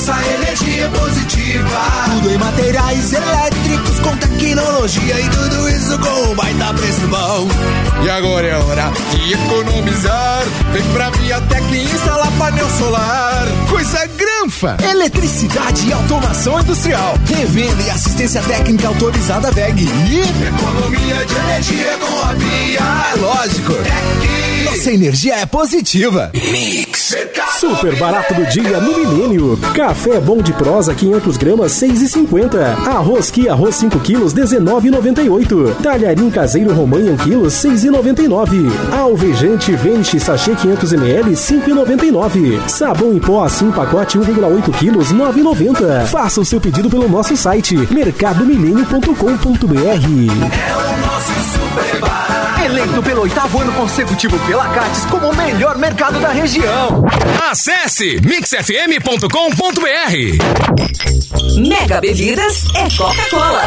[SPEAKER 8] Nossa energia é positiva.
[SPEAKER 9] Tudo em materiais elétricos com tecnologia e tudo isso com um baita preço bom. E agora é hora de economizar. Vem pra Viatec e instalar painel solar. Coisa granfa! Eletricidade e automação industrial. Revenda e assistência técnica autorizada VEG. E
[SPEAKER 8] Economia de energia com a Via.
[SPEAKER 9] é lógico. Nossa energia é positiva.
[SPEAKER 8] Mix.
[SPEAKER 15] Super barato do dia no Milênio. Café bom de prosa 500 gramas 6,50. Arroz que arroz 5 quilos 19,98. Talharim caseiro romanha 1 quilo 6,99. Alvejante Vente sachê 500 ml 5,99. Sabão em pó assim pacote 1,8 quilos 9,90. Faça o seu pedido pelo nosso site mercadomilênio.com.br.
[SPEAKER 10] Eleito pelo oitavo ano consecutivo pela Cates como o melhor mercado da região.
[SPEAKER 6] Acesse mixfm.com.br.
[SPEAKER 14] Mega Bebidas é Coca-Cola.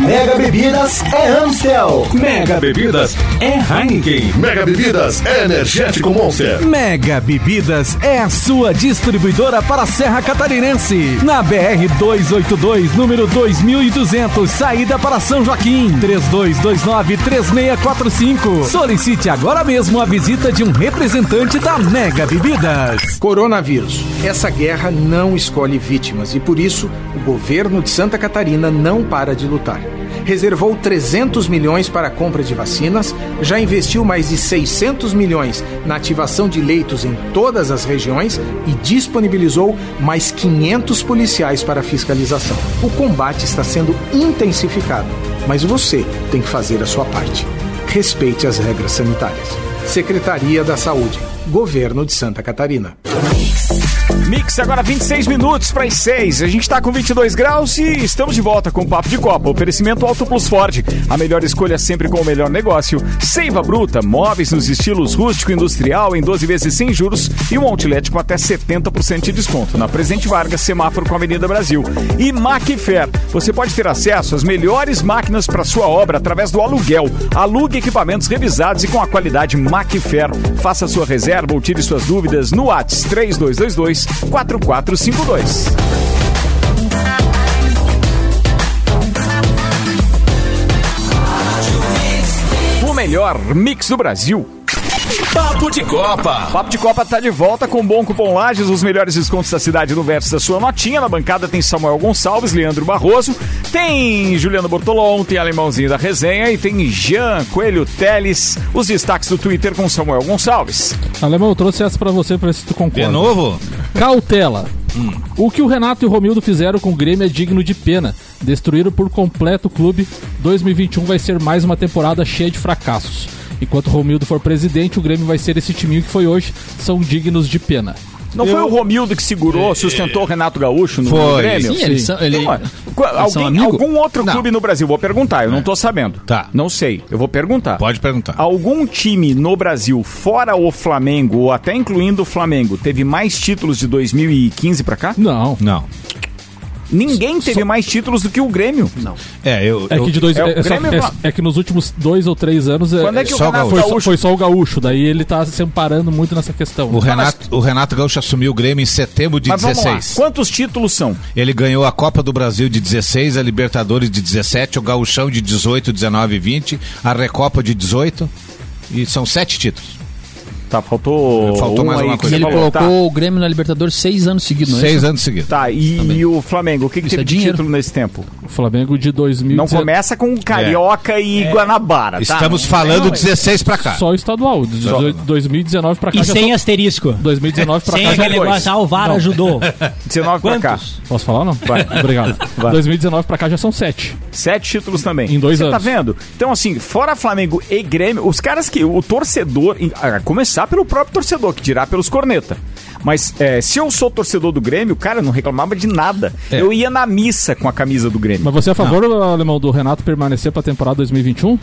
[SPEAKER 16] Mega Bebidas é Amstel.
[SPEAKER 17] Mega Bebidas é Heineken. Mega Bebidas é Energético Monster.
[SPEAKER 18] Mega Bebidas é a sua distribuidora para a Serra Catarinense. Na BR 282, número 2200, saída para São Joaquim. 3229-3645. Solicite agora mesmo a visita de um representante da Mega Bebidas.
[SPEAKER 19] Coronavírus. Essa guerra não escolhe vítimas e por isso o governo de Santa Catarina não para de lutar. Reservou 300 milhões para a compra de vacinas, já investiu mais de 600 milhões na ativação de leitos em todas as regiões e disponibilizou mais 500 policiais para fiscalização. O combate está sendo intensificado, mas você tem que fazer a sua parte. Respeite as regras sanitárias. Secretaria da Saúde, Governo de Santa Catarina.
[SPEAKER 1] Mix agora 26 minutos para as 6. A gente tá com 22 graus e estamos de volta com o Papo de Copa. Oferecimento Auto Plus Ford. A melhor escolha sempre com o melhor negócio. Seiva Bruta, móveis nos estilos rústico e industrial em 12 vezes sem juros e um outlet com até 70% de desconto. Na Presidente Vargas, semáforo com a Avenida Brasil. E Macfair. Você pode ter acesso às melhores máquinas para sua obra através do aluguel. Alugue equipamentos revisados e com a qualidade Macfair. Faça sua reserva ou tire suas dúvidas no WhatsApp 3222 4452. O melhor mix do Brasil.
[SPEAKER 6] Papo de Copa.
[SPEAKER 1] Papo de Copa tá de volta com bom cupom Lages, os melhores descontos da cidade no verso da sua notinha. Na bancada tem Samuel Gonçalves, Leandro Barroso, tem Juliano Bortolom, tem Alemãozinho da Resenha e tem Jean Coelho Teles. Os destaques do Twitter com Samuel Gonçalves.
[SPEAKER 4] Alemão, eu trouxe essa pra você pra ver se tu concorda.
[SPEAKER 2] De novo?
[SPEAKER 4] Cautela. O que o Renato e o Romildo fizeram com o Grêmio é digno de pena. Destruíram por completo o clube. 2021 vai ser mais uma temporada cheia de fracassos. Enquanto o Romildo for presidente, o Grêmio vai ser esse timinho que foi hoje. São dignos de pena.
[SPEAKER 1] Não foi o Romildo que segurou, sustentou o Renato Gaúcho no,
[SPEAKER 2] Foi.
[SPEAKER 1] Grêmio?
[SPEAKER 5] Sim, eles são- ele- eles são
[SPEAKER 1] alguém,
[SPEAKER 5] amigo?
[SPEAKER 1] algum outro clube no Brasil? Vou perguntar, eu não tô sabendo.
[SPEAKER 2] Tá.
[SPEAKER 1] Não sei, eu vou perguntar.
[SPEAKER 2] Pode perguntar.
[SPEAKER 1] Algum time no Brasil, fora o Flamengo, ou até incluindo o Flamengo, teve mais títulos de 2015 pra cá?
[SPEAKER 4] Não.
[SPEAKER 2] Não.
[SPEAKER 1] Ninguém teve mais títulos do que o Grêmio.
[SPEAKER 7] Não.
[SPEAKER 2] É, eu.
[SPEAKER 4] É que, de dois,
[SPEAKER 1] é
[SPEAKER 4] é, só-
[SPEAKER 1] Grêmio
[SPEAKER 4] é- é que nos últimos dois ou três anos é-
[SPEAKER 1] Quando é que o
[SPEAKER 2] só
[SPEAKER 1] Renato
[SPEAKER 4] foi, só,
[SPEAKER 1] Gaúcho...
[SPEAKER 4] foi só o Gaúcho. Daí ele tá se amparando muito nessa questão.
[SPEAKER 2] O Renato, o Renato Gaúcho assumiu o Grêmio em setembro de
[SPEAKER 1] Mas vamos lá,
[SPEAKER 2] 16.
[SPEAKER 1] quantos títulos são?
[SPEAKER 2] Ele ganhou a Copa do Brasil de 16, a Libertadores de 17, o Gauchão de 18, 19 e 20, a Recopa de 18. E são sete títulos.
[SPEAKER 1] Tá, faltou.
[SPEAKER 2] Faltou
[SPEAKER 1] um
[SPEAKER 2] mais
[SPEAKER 1] aí
[SPEAKER 2] uma coisa.
[SPEAKER 5] Ele
[SPEAKER 1] falou.
[SPEAKER 5] colocou o Grêmio na Libertadores seis anos seguidos, não é
[SPEAKER 2] Seis
[SPEAKER 5] isso?
[SPEAKER 2] anos seguidos.
[SPEAKER 1] Tá, e, e o Flamengo, o que, que teve
[SPEAKER 5] é
[SPEAKER 1] de
[SPEAKER 5] dinheiro.
[SPEAKER 1] título nesse tempo?
[SPEAKER 4] O Flamengo de 2000.
[SPEAKER 1] Não começa com Carioca e Guanabara, tá?
[SPEAKER 2] Estamos falando
[SPEAKER 1] não,
[SPEAKER 2] 16 pra cá.
[SPEAKER 4] Só o estadual. De
[SPEAKER 1] Só.
[SPEAKER 4] 2019 pra cá
[SPEAKER 3] E
[SPEAKER 4] já
[SPEAKER 3] sem
[SPEAKER 4] são,
[SPEAKER 3] asterisco.
[SPEAKER 4] 2019 pra
[SPEAKER 3] Sem
[SPEAKER 4] cá já
[SPEAKER 3] aquele negócio, ah, o VAR
[SPEAKER 4] Não.
[SPEAKER 3] ajudou.
[SPEAKER 1] 19 pra cá.
[SPEAKER 3] Quantos?
[SPEAKER 4] Posso falar ou não?
[SPEAKER 1] Vai.
[SPEAKER 4] Obrigado.
[SPEAKER 1] Vai.
[SPEAKER 4] 2019 pra cá já são sete.
[SPEAKER 1] Sete títulos também.
[SPEAKER 4] Em dois
[SPEAKER 1] Você tá
[SPEAKER 4] anos.
[SPEAKER 1] vendo? Então, assim, fora Flamengo e Grêmio, os caras que. O torcedor. A começar pelo próprio torcedor, que dirá pelos corneta. Mas é, se eu sou torcedor do Grêmio, cara, eu não reclamava de nada.
[SPEAKER 2] É.
[SPEAKER 1] Eu ia na missa com a camisa do Grêmio.
[SPEAKER 4] Mas você é a favor, Alemão, do Renato permanecer pra temporada 2021?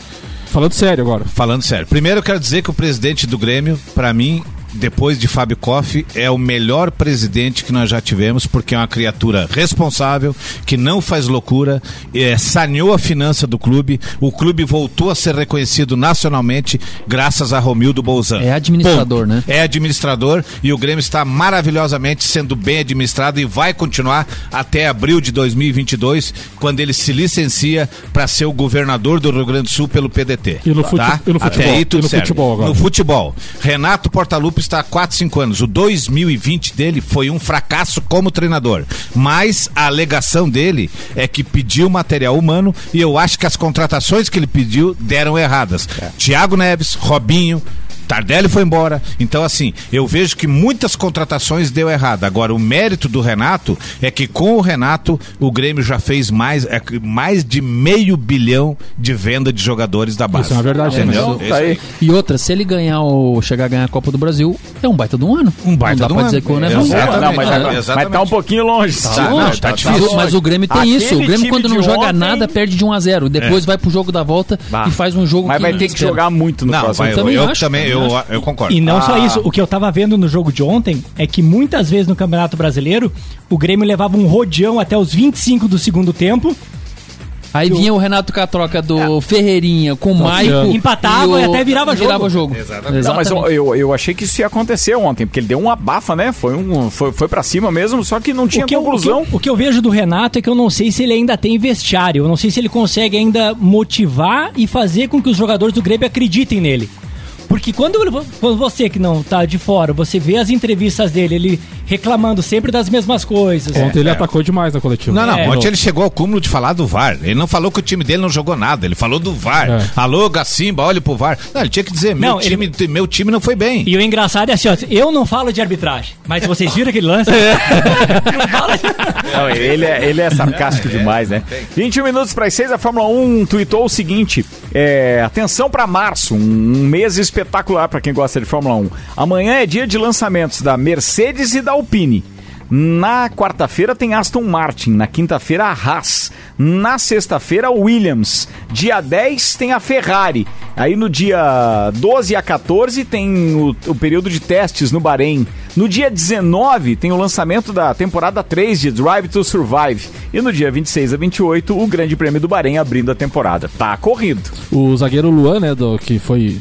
[SPEAKER 4] Falando sério agora.
[SPEAKER 2] Falando sério. Primeiro eu quero dizer que o presidente do Grêmio, pra mim, depois de Fábio Koff, é o melhor presidente que nós já tivemos, porque é uma criatura responsável, que não faz loucura, é, saneou a finança do clube, o clube voltou a ser reconhecido nacionalmente graças a Romildo Bolzan.
[SPEAKER 5] É administrador,
[SPEAKER 2] Ponto.
[SPEAKER 5] né?
[SPEAKER 2] É administrador e o Grêmio está maravilhosamente sendo bem administrado e vai continuar até abril de 2022, quando ele se licencia para ser o governador do Rio Grande do Sul pelo PDT.
[SPEAKER 4] E no fute-
[SPEAKER 2] tá?
[SPEAKER 4] e no futebol?
[SPEAKER 2] Até aí tudo
[SPEAKER 4] E no
[SPEAKER 2] certo.
[SPEAKER 4] futebol agora?
[SPEAKER 2] No futebol. Renato Portaluppi está há 4, 5 anos. O 2020 dele foi um fracasso como treinador. Mas a alegação dele é que pediu material humano e eu acho que as contratações que ele pediu deram erradas. Thiago Neves, Robinho, Tardelli foi embora. Então, assim, eu vejo que muitas contratações deu errado. Agora, o mérito do Renato é que com o Renato, o Grêmio já fez mais, é, mais de meio bilhão de venda de jogadores da base.
[SPEAKER 4] Isso é uma verdade, né?
[SPEAKER 2] Entendeu?
[SPEAKER 4] Mas-
[SPEAKER 2] aí.
[SPEAKER 5] E outra, se ele ganhar o chegar a ganhar a Copa do Brasil, é um baita de um ano.
[SPEAKER 2] Um baita
[SPEAKER 5] não dá
[SPEAKER 2] de um
[SPEAKER 5] pra
[SPEAKER 2] ano.
[SPEAKER 5] dizer que o ano é ruim.
[SPEAKER 1] Não, mas,
[SPEAKER 5] É.
[SPEAKER 1] mas tá um pouquinho longe.
[SPEAKER 2] Tá, não, tá
[SPEAKER 5] mas,
[SPEAKER 2] difícil.
[SPEAKER 5] o- mas o Grêmio tem
[SPEAKER 1] Aquele
[SPEAKER 5] isso. O Grêmio, quando não joga
[SPEAKER 1] ontem-
[SPEAKER 5] nada, perde de 1 a 0 Depois
[SPEAKER 2] É.
[SPEAKER 5] vai pro jogo da volta
[SPEAKER 1] Bah.
[SPEAKER 5] e faz um jogo
[SPEAKER 1] Mas vai ter que jogar muito no
[SPEAKER 2] Não,
[SPEAKER 1] próximo.
[SPEAKER 2] vai, eu,
[SPEAKER 5] também
[SPEAKER 2] eu também eu, eu concordo.
[SPEAKER 3] E não só
[SPEAKER 1] Ah.
[SPEAKER 3] isso, o que eu tava vendo no jogo de ontem é que muitas vezes no Campeonato Brasileiro o Grêmio levava um rodeão até os 25 do segundo tempo,
[SPEAKER 5] Aí vinha o Renato com a troca do Ferreirinha com o Maico.
[SPEAKER 3] Empatava e
[SPEAKER 5] o-
[SPEAKER 3] até virava jogo.
[SPEAKER 5] Virava jogo.
[SPEAKER 2] Exatamente.
[SPEAKER 1] Não, mas eu, eu, eu achei que isso ia acontecer ontem, porque ele deu uma abafa, né? Foi, um, foi, foi pra cima mesmo, só que não tinha
[SPEAKER 3] o que, eu, o, que
[SPEAKER 1] conclusão.
[SPEAKER 3] eu, o que eu vejo do Renato é que eu não sei se ele ainda tem vestiário. Eu não sei se ele consegue ainda motivar e fazer com que os jogadores do Grêmio acreditem nele. Porque quando, quando você que não tá de fora, você vê as entrevistas dele, ele reclamando sempre das mesmas coisas.
[SPEAKER 4] Ontem ele atacou demais na coletiva.
[SPEAKER 2] Não, não,
[SPEAKER 3] É.
[SPEAKER 2] ontem ele chegou ao cúmulo de falar do VAR. Ele não falou que o time dele não jogou nada, ele falou do VAR.
[SPEAKER 4] É.
[SPEAKER 2] Alô, Gacimba, olha pro VAR. Não, ele tinha que dizer, meu,
[SPEAKER 3] Não, ele-
[SPEAKER 2] time, meu time não foi bem.
[SPEAKER 3] E o engraçado é assim, ó, eu não falo de arbitragem, mas vocês viram aquele lance? Não de-
[SPEAKER 1] Não, ele, é, ele é sarcástico demais, né? 21 minutos para as 6, a Fórmula 1 tweetou o seguinte: é, atenção para março, um mês espetacular para quem gosta de Fórmula 1. Amanhã é dia de lançamentos da Mercedes e da Alpine. Na quarta-feira tem Aston Martin, na quinta-feira a Haas, na sexta-feira Williams, dia 10 tem a Ferrari, aí no dia 12 a 14 tem o, o período de testes no Bahrein, no dia 19 tem o lançamento da temporada 3 de Drive to Survive e no dia 26 a 28 o Grande Prêmio do Bahrein abrindo a temporada. Tá corrido.
[SPEAKER 4] O zagueiro Luan, né, do, que foi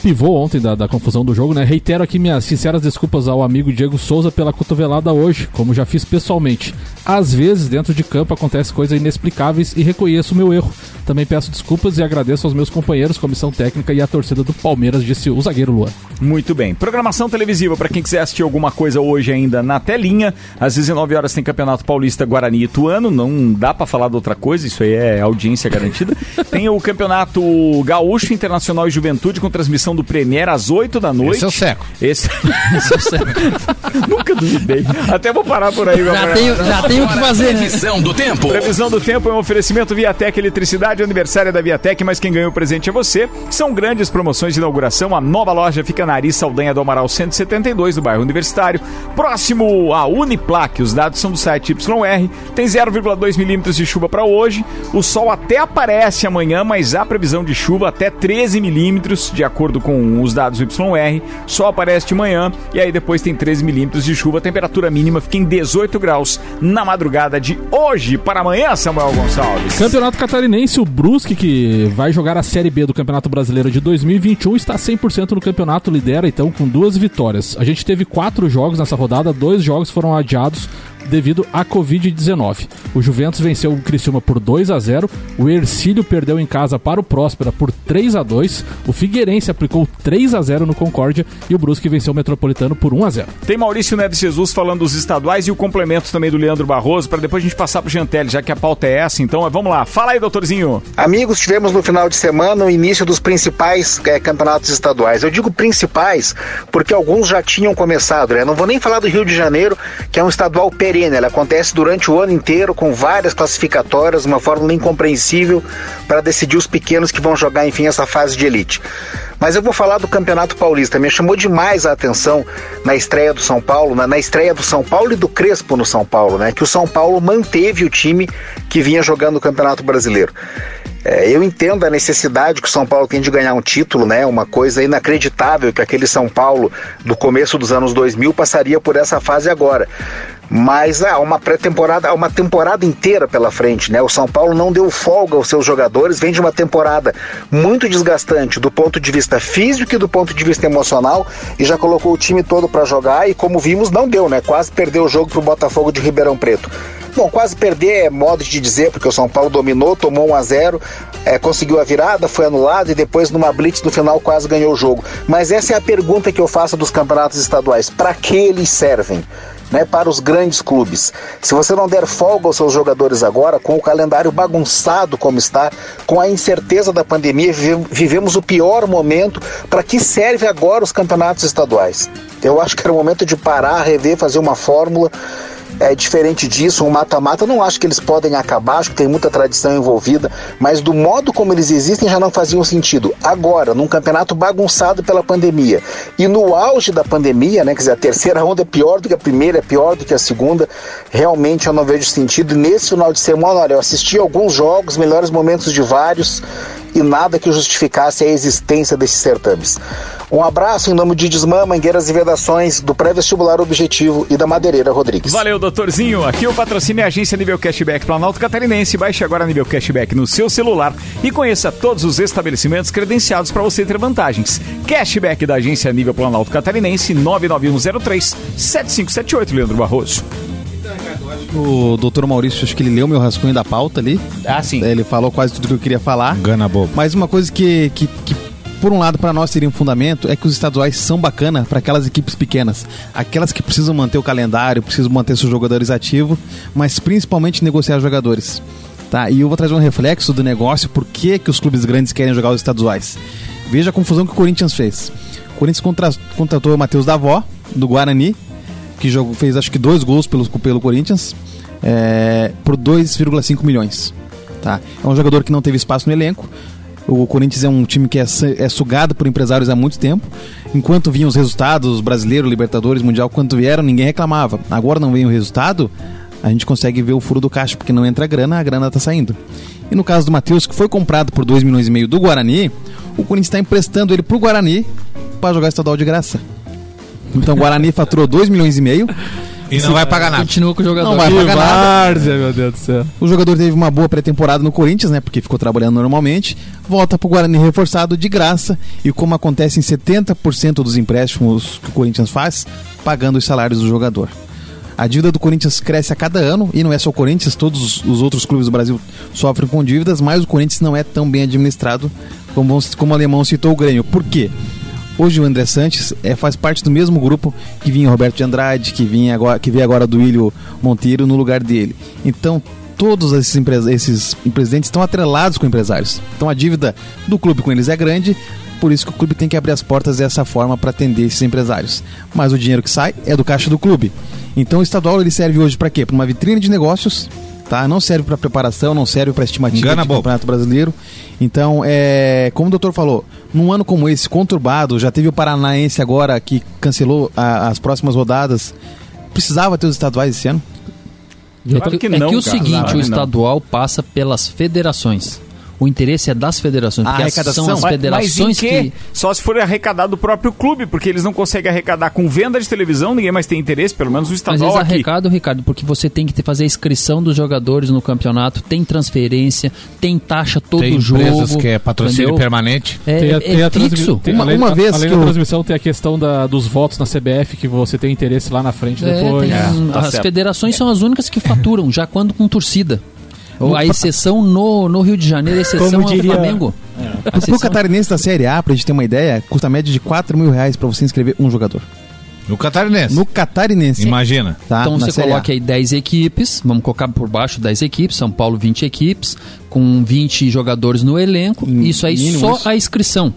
[SPEAKER 4] pivô ontem da, da confusão do jogo, né? Reitero aqui minhas sinceras desculpas ao amigo Diego Souza pela cotovelada hoje, como já fiz pessoalmente. Às vezes, dentro de campo, acontecem coisas inexplicáveis e reconheço o meu erro. Também peço desculpas e agradeço aos meus companheiros, comissão técnica e a torcida do Palmeiras, disse o zagueiro Luan.
[SPEAKER 1] Muito bem. Programação televisiva para quem quiser assistir alguma coisa hoje ainda na telinha. Às 19 horas tem Campeonato Paulista Guarani e Ituano. Não dá para falar de outra coisa, isso aí é audiência garantida. tem o Campeonato Gaúcho Internacional e Juventude com transmissão transmissão do Premier às 8 da noite.
[SPEAKER 2] Esse é o seco.
[SPEAKER 1] Esse, Esse é o seco. Nunca duvidei. Até vou parar por aí.
[SPEAKER 5] Já tenho, já tenho o que fazer, né?
[SPEAKER 6] Previsão do tempo.
[SPEAKER 1] Previsão do tempo é um oferecimento Viatec Eletricidade, aniversário da Viatec, mas quem ganhou o presente é você. São grandes promoções de inauguração. A nova loja fica na Ari Saldanha do Amaral 172, do bairro Universitário. Próximo à Uniplac, os dados são do site YR. Tem 0,2 milímetros de chuva para hoje. O sol até aparece amanhã, mas há previsão de chuva até 13 milímetros, de acordo com os dados do YR. Sol aparece de manhã e aí depois tem 13 milímetros de chuva. A temperatura mínima fica em 18 graus na madrugada de hoje para amanhã, Samuel Gonçalves.
[SPEAKER 4] Campeonato Catarinense, o Brusque, que vai jogar a Série B do Campeonato Brasileiro de 2021, está 100% no campeonato, lidera então com duas vitórias. A gente teve quatro jogos nessa rodada, dois jogos foram adiados devido à Covid-19. O Juventus venceu o Criciúma por 2 a 0 o Ercílio perdeu em casa para o Próspera por 3 a 2 o Figueirense aplicou 3 a 0 no Concórdia e o Brusque venceu o Metropolitano por 1 a 0
[SPEAKER 1] Tem Maurício Neves Jesus falando dos estaduais e o complemento também do Leandro Barroso, para depois a gente passar pro Jantelli, já que a pauta é essa. Então, vamos lá. Fala aí, doutorzinho.
[SPEAKER 7] Amigos, tivemos no final de semana o início dos principais eh, campeonatos estaduais. Eu digo principais porque alguns já tinham começado, né? Não vou nem falar do Rio de Janeiro, que é um estadual perene. Ele acontece durante o ano inteiro com várias classificatórias, uma fórmula incompreensível para decidir os pequenos que vão jogar, enfim, essa fase de elite. Mas eu vou falar do Campeonato Paulista. Me chamou demais a atenção na estreia do São Paulo, na, na estreia do São Paulo e do Crespo no São Paulo, né? Que o São Paulo manteve o time que vinha jogando o Campeonato Brasileiro. É, eu entendo a necessidade que o São Paulo tem de ganhar um título, né? Uma coisa inacreditável que aquele São Paulo do começo dos anos 2000 passaria por essa fase agora. Mas há uma pré-temporada, há uma temporada inteira pela frente, né? O São Paulo não deu folga aos seus jogadores, vem de uma temporada muito desgastante do ponto de vista físico e do ponto de vista emocional e já colocou o time todo para jogar e como vimos não deu, né? Quase perdeu o jogo pro Botafogo de Ribeirão Preto. Bom, quase perder é modo de dizer, porque o São Paulo dominou, tomou 1 a 0 é, conseguiu a virada, foi anulado e depois numa blitz no final quase ganhou o jogo. Mas essa é a pergunta que eu faço dos campeonatos estaduais: para que eles servem? Né, para os grandes clubes. Se você não der folga aos seus jogadores agora, com o calendário bagunçado como está, com a incerteza da pandemia, vive- vivemos o pior momento. Para que serve agora os campeonatos estaduais? Eu acho que era o momento de parar, rever, fazer uma fórmula é diferente disso, um mata-mata, não acho que eles podem acabar, acho que tem muita tradição envolvida, mas do modo como eles existem já não faziam sentido. Agora, num campeonato bagunçado pela pandemia e no auge da pandemia, né, quer dizer, a terceira onda é pior do que a primeira, é pior do que a segunda, realmente eu não vejo sentido. E nesse final de semana, olha, eu assisti alguns jogos, melhores momentos de vários e nada que justificasse a existência desses certames. Um abraço em nome de Desmã, Mangueiras e Vedações, do Pré-Vestibular Objetivo e da Madeireira Rodrigues.
[SPEAKER 1] Valeu, doutorzinho. Aqui o patrocínio é a Agência Nível Cashback Planalto Catarinense. Baixe agora Nível Cashback no seu celular e conheça todos os estabelecimentos credenciados para você ter vantagens. Cashback da Agência Nível Planalto Catarinense 99103 7578, Leandro Barroso.
[SPEAKER 20] O doutor Maurício, acho que ele leu meu rascunho da pauta ali.
[SPEAKER 1] Ah, sim.
[SPEAKER 20] Ele falou quase tudo que eu queria falar.
[SPEAKER 2] Gana bobo.
[SPEAKER 20] Mas uma coisa que, que, que por um lado, para nós seria um fundamento, é que os estaduais são bacana para aquelas equipes pequenas. Aquelas que precisam manter o calendário, precisam manter seus jogadores ativos, mas principalmente negociar jogadores. Tá? E eu vou trazer um reflexo do negócio, por que, que os clubes grandes querem jogar os estaduais. Veja a confusão que o Corinthians fez. O Corinthians contra, contratou o Matheus Davó, do Guarani, que jogou, fez acho que dois gols pelo, pelo Corinthians, é, por 2,5 milhões. Tá? É um jogador que não teve espaço no elenco. O Corinthians é um time que é, é sugado por empresários há muito tempo. Enquanto vinham os resultados, brasileiro, Libertadores, Mundial, quando vieram, ninguém reclamava. Agora não vem o resultado, a gente consegue ver o furo do caixa, porque não entra grana, a grana tá saindo. E no caso do Matheus, que foi comprado por 2 milhões e meio do Guarani, o Corinthians está emprestando ele pro Guarani para jogar estadual de graça. Então o Guarani faturou 2 milhões e meio.
[SPEAKER 2] E não vai pagar nada.
[SPEAKER 5] Continua com o jogador.
[SPEAKER 20] Não vai
[SPEAKER 4] Que
[SPEAKER 20] pagar nada.
[SPEAKER 4] várzea, meu Deus do céu.
[SPEAKER 20] O jogador teve uma boa pré-temporada no Corinthians, né? Porque ficou trabalhando normalmente. Volta pro Guarani reforçado de graça. E como acontece em 70% dos empréstimos que o Corinthians faz, pagando os salários do jogador. A dívida do Corinthians cresce a cada ano, e não é só o Corinthians, todos os outros clubes do Brasil sofrem com dívidas, mas o Corinthians não é tão bem administrado como, como o alemão citou o Grêmio. Por quê? Hoje o André Santos é, faz parte do mesmo grupo que vinha Roberto de Andrade, que vinha agora, que veio agora do Ilho Monteiro no lugar dele. Então todos esses, esses presidentes estão atrelados com empresários. Então a dívida do clube com eles é grande, por isso que o clube tem que abrir as portas dessa forma para atender esses empresários. Mas o dinheiro que sai é do caixa do clube. Então o estadual ele serve hoje para quê? Para uma vitrine de negócios, tá? Não serve para preparação, não serve para estimativa
[SPEAKER 2] Engana
[SPEAKER 20] de
[SPEAKER 2] bobo.
[SPEAKER 20] Campeonato Brasileiro. Então, é, como o doutor falou, num ano como esse, conturbado, já teve o Paranaense agora que cancelou a- as próximas rodadas. Precisava ter os estaduais esse ano?
[SPEAKER 5] é que, é que o seguinte, o estadual passa pelas federações. O interesse é das federações, porque as- são as
[SPEAKER 1] Mas-
[SPEAKER 5] federações
[SPEAKER 1] mas em quê?
[SPEAKER 5] que
[SPEAKER 1] Só se for arrecadar do próprio clube, porque eles não conseguem arrecadar com venda de televisão, ninguém mais tem interesse, pelo menos o estadual
[SPEAKER 5] vezes
[SPEAKER 1] aqui.
[SPEAKER 5] arrecado, Ricardo, porque você tem que ter- fazer a inscrição dos jogadores no campeonato, tem transferência, tem taxa todo
[SPEAKER 2] Tem
[SPEAKER 5] jogo.
[SPEAKER 2] empresas que é patrocínio
[SPEAKER 5] entendeu?
[SPEAKER 2] permanente.
[SPEAKER 5] É,
[SPEAKER 4] Tem a-
[SPEAKER 5] é
[SPEAKER 4] tem a
[SPEAKER 5] fixo.
[SPEAKER 4] tem-
[SPEAKER 5] Uma-
[SPEAKER 4] além,
[SPEAKER 5] uma
[SPEAKER 4] a-
[SPEAKER 5] vez
[SPEAKER 4] além
[SPEAKER 5] que
[SPEAKER 4] da
[SPEAKER 5] eu-
[SPEAKER 4] transmissão tem a questão da- dos votos na CBF que você tem interesse lá na frente
[SPEAKER 5] É,
[SPEAKER 4] depois.
[SPEAKER 5] tem- as federações são as únicas que faturam, já quando com torcida. Ou A exceção no, no Rio de Janeiro, a exceção
[SPEAKER 20] Como
[SPEAKER 5] é o
[SPEAKER 20] diria-
[SPEAKER 5] Flamengo.
[SPEAKER 20] Pro
[SPEAKER 5] exceção-
[SPEAKER 20] catarinense da Série A, pra gente ter uma ideia, custa média de 4 mil reais pra você inscrever um jogador.
[SPEAKER 2] No catarinense.
[SPEAKER 20] No catarinense.
[SPEAKER 2] Imagina.
[SPEAKER 20] Tá,
[SPEAKER 5] então você
[SPEAKER 20] Série A.
[SPEAKER 5] coloca aí 10 equipes, vamos colocar por baixo 10 equipes, São Paulo 20 equipes, com 20 jogadores no elenco, isso aí só
[SPEAKER 20] isso.
[SPEAKER 5] a inscrição.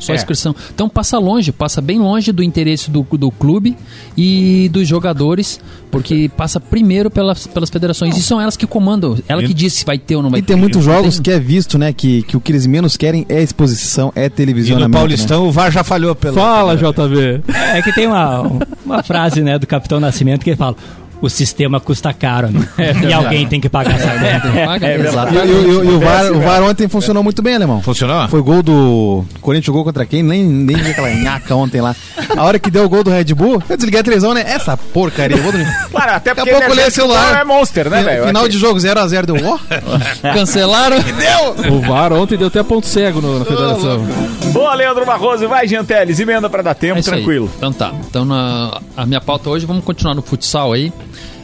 [SPEAKER 5] Só a
[SPEAKER 20] É.
[SPEAKER 5] inscrição. Então passa longe, passa bem longe do interesse do, do clube e dos jogadores, porque passa primeiro pelas, pelas federações. E são elas que comandam, ela que diz se vai ter ou não vai
[SPEAKER 20] E
[SPEAKER 5] ter.
[SPEAKER 20] tem muitos jogos
[SPEAKER 5] tem-
[SPEAKER 20] que é visto, né? Que, que o que eles menos querem é exposição, é
[SPEAKER 2] E
[SPEAKER 20] televisionamento.
[SPEAKER 2] no Paulistão o VAR já falhou pelo.
[SPEAKER 4] Fala, JB.
[SPEAKER 3] É que tem uma, uma frase né, do Capitão Nascimento que ele fala: o sistema custa caro, né? e alguém tem que pagar essa conta.
[SPEAKER 20] É verdade. E, e- e- e o, VAR, o VAR ontem funcionou muito bem, alemão.
[SPEAKER 2] Funcionou?
[SPEAKER 20] Foi gol do. O Corinthians jogou contra quem? Nem, nem vi aquela nhaca ontem lá. A hora que deu o gol do Red Bull, eu desliguei a televisão, né? Essa porcaria. Vou dormir.
[SPEAKER 1] Claro, até
[SPEAKER 20] Daqui a
[SPEAKER 1] porque
[SPEAKER 20] pouco o celular.
[SPEAKER 1] é monster, né, velho?
[SPEAKER 20] Final
[SPEAKER 1] Aqui.
[SPEAKER 20] de jogo 0x0 deu. Ó.
[SPEAKER 5] Cancelaram?
[SPEAKER 20] deu!
[SPEAKER 4] O VAR ontem deu até ponto cego no- na federação.
[SPEAKER 1] Boa, Leandro Barroso, vai, Gianteles, emenda pra dar tempo,
[SPEAKER 5] É isso aí.
[SPEAKER 1] tranquilo.
[SPEAKER 5] Então tá. Então na, a minha pauta hoje, vamos continuar no futsal aí.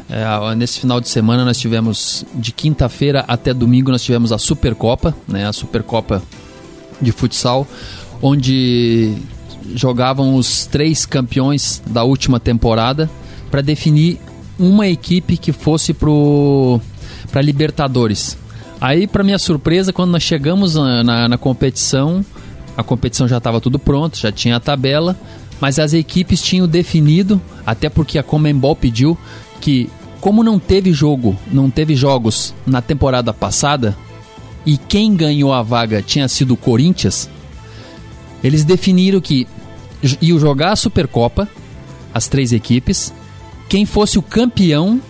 [SPEAKER 5] É, nesse final de semana nós tivemos, de quinta-feira até domingo, nós tivemos a Supercopa, né? A Supercopa de futsal, onde jogavam os três campeões da última temporada para definir uma equipe que fosse pro para Libertadores. Aí, para minha surpresa, quando nós chegamos na, na, na competição, a competição já estava tudo pronto, já tinha a tabela, mas as equipes tinham definido, até porque a Comembol pediu que, como não teve jogo, não teve jogos na temporada passada, e quem ganhou a vaga tinha sido o Corinthians, eles definiram que iam jogar a Supercopa, as três equipes. Quem fosse o campeão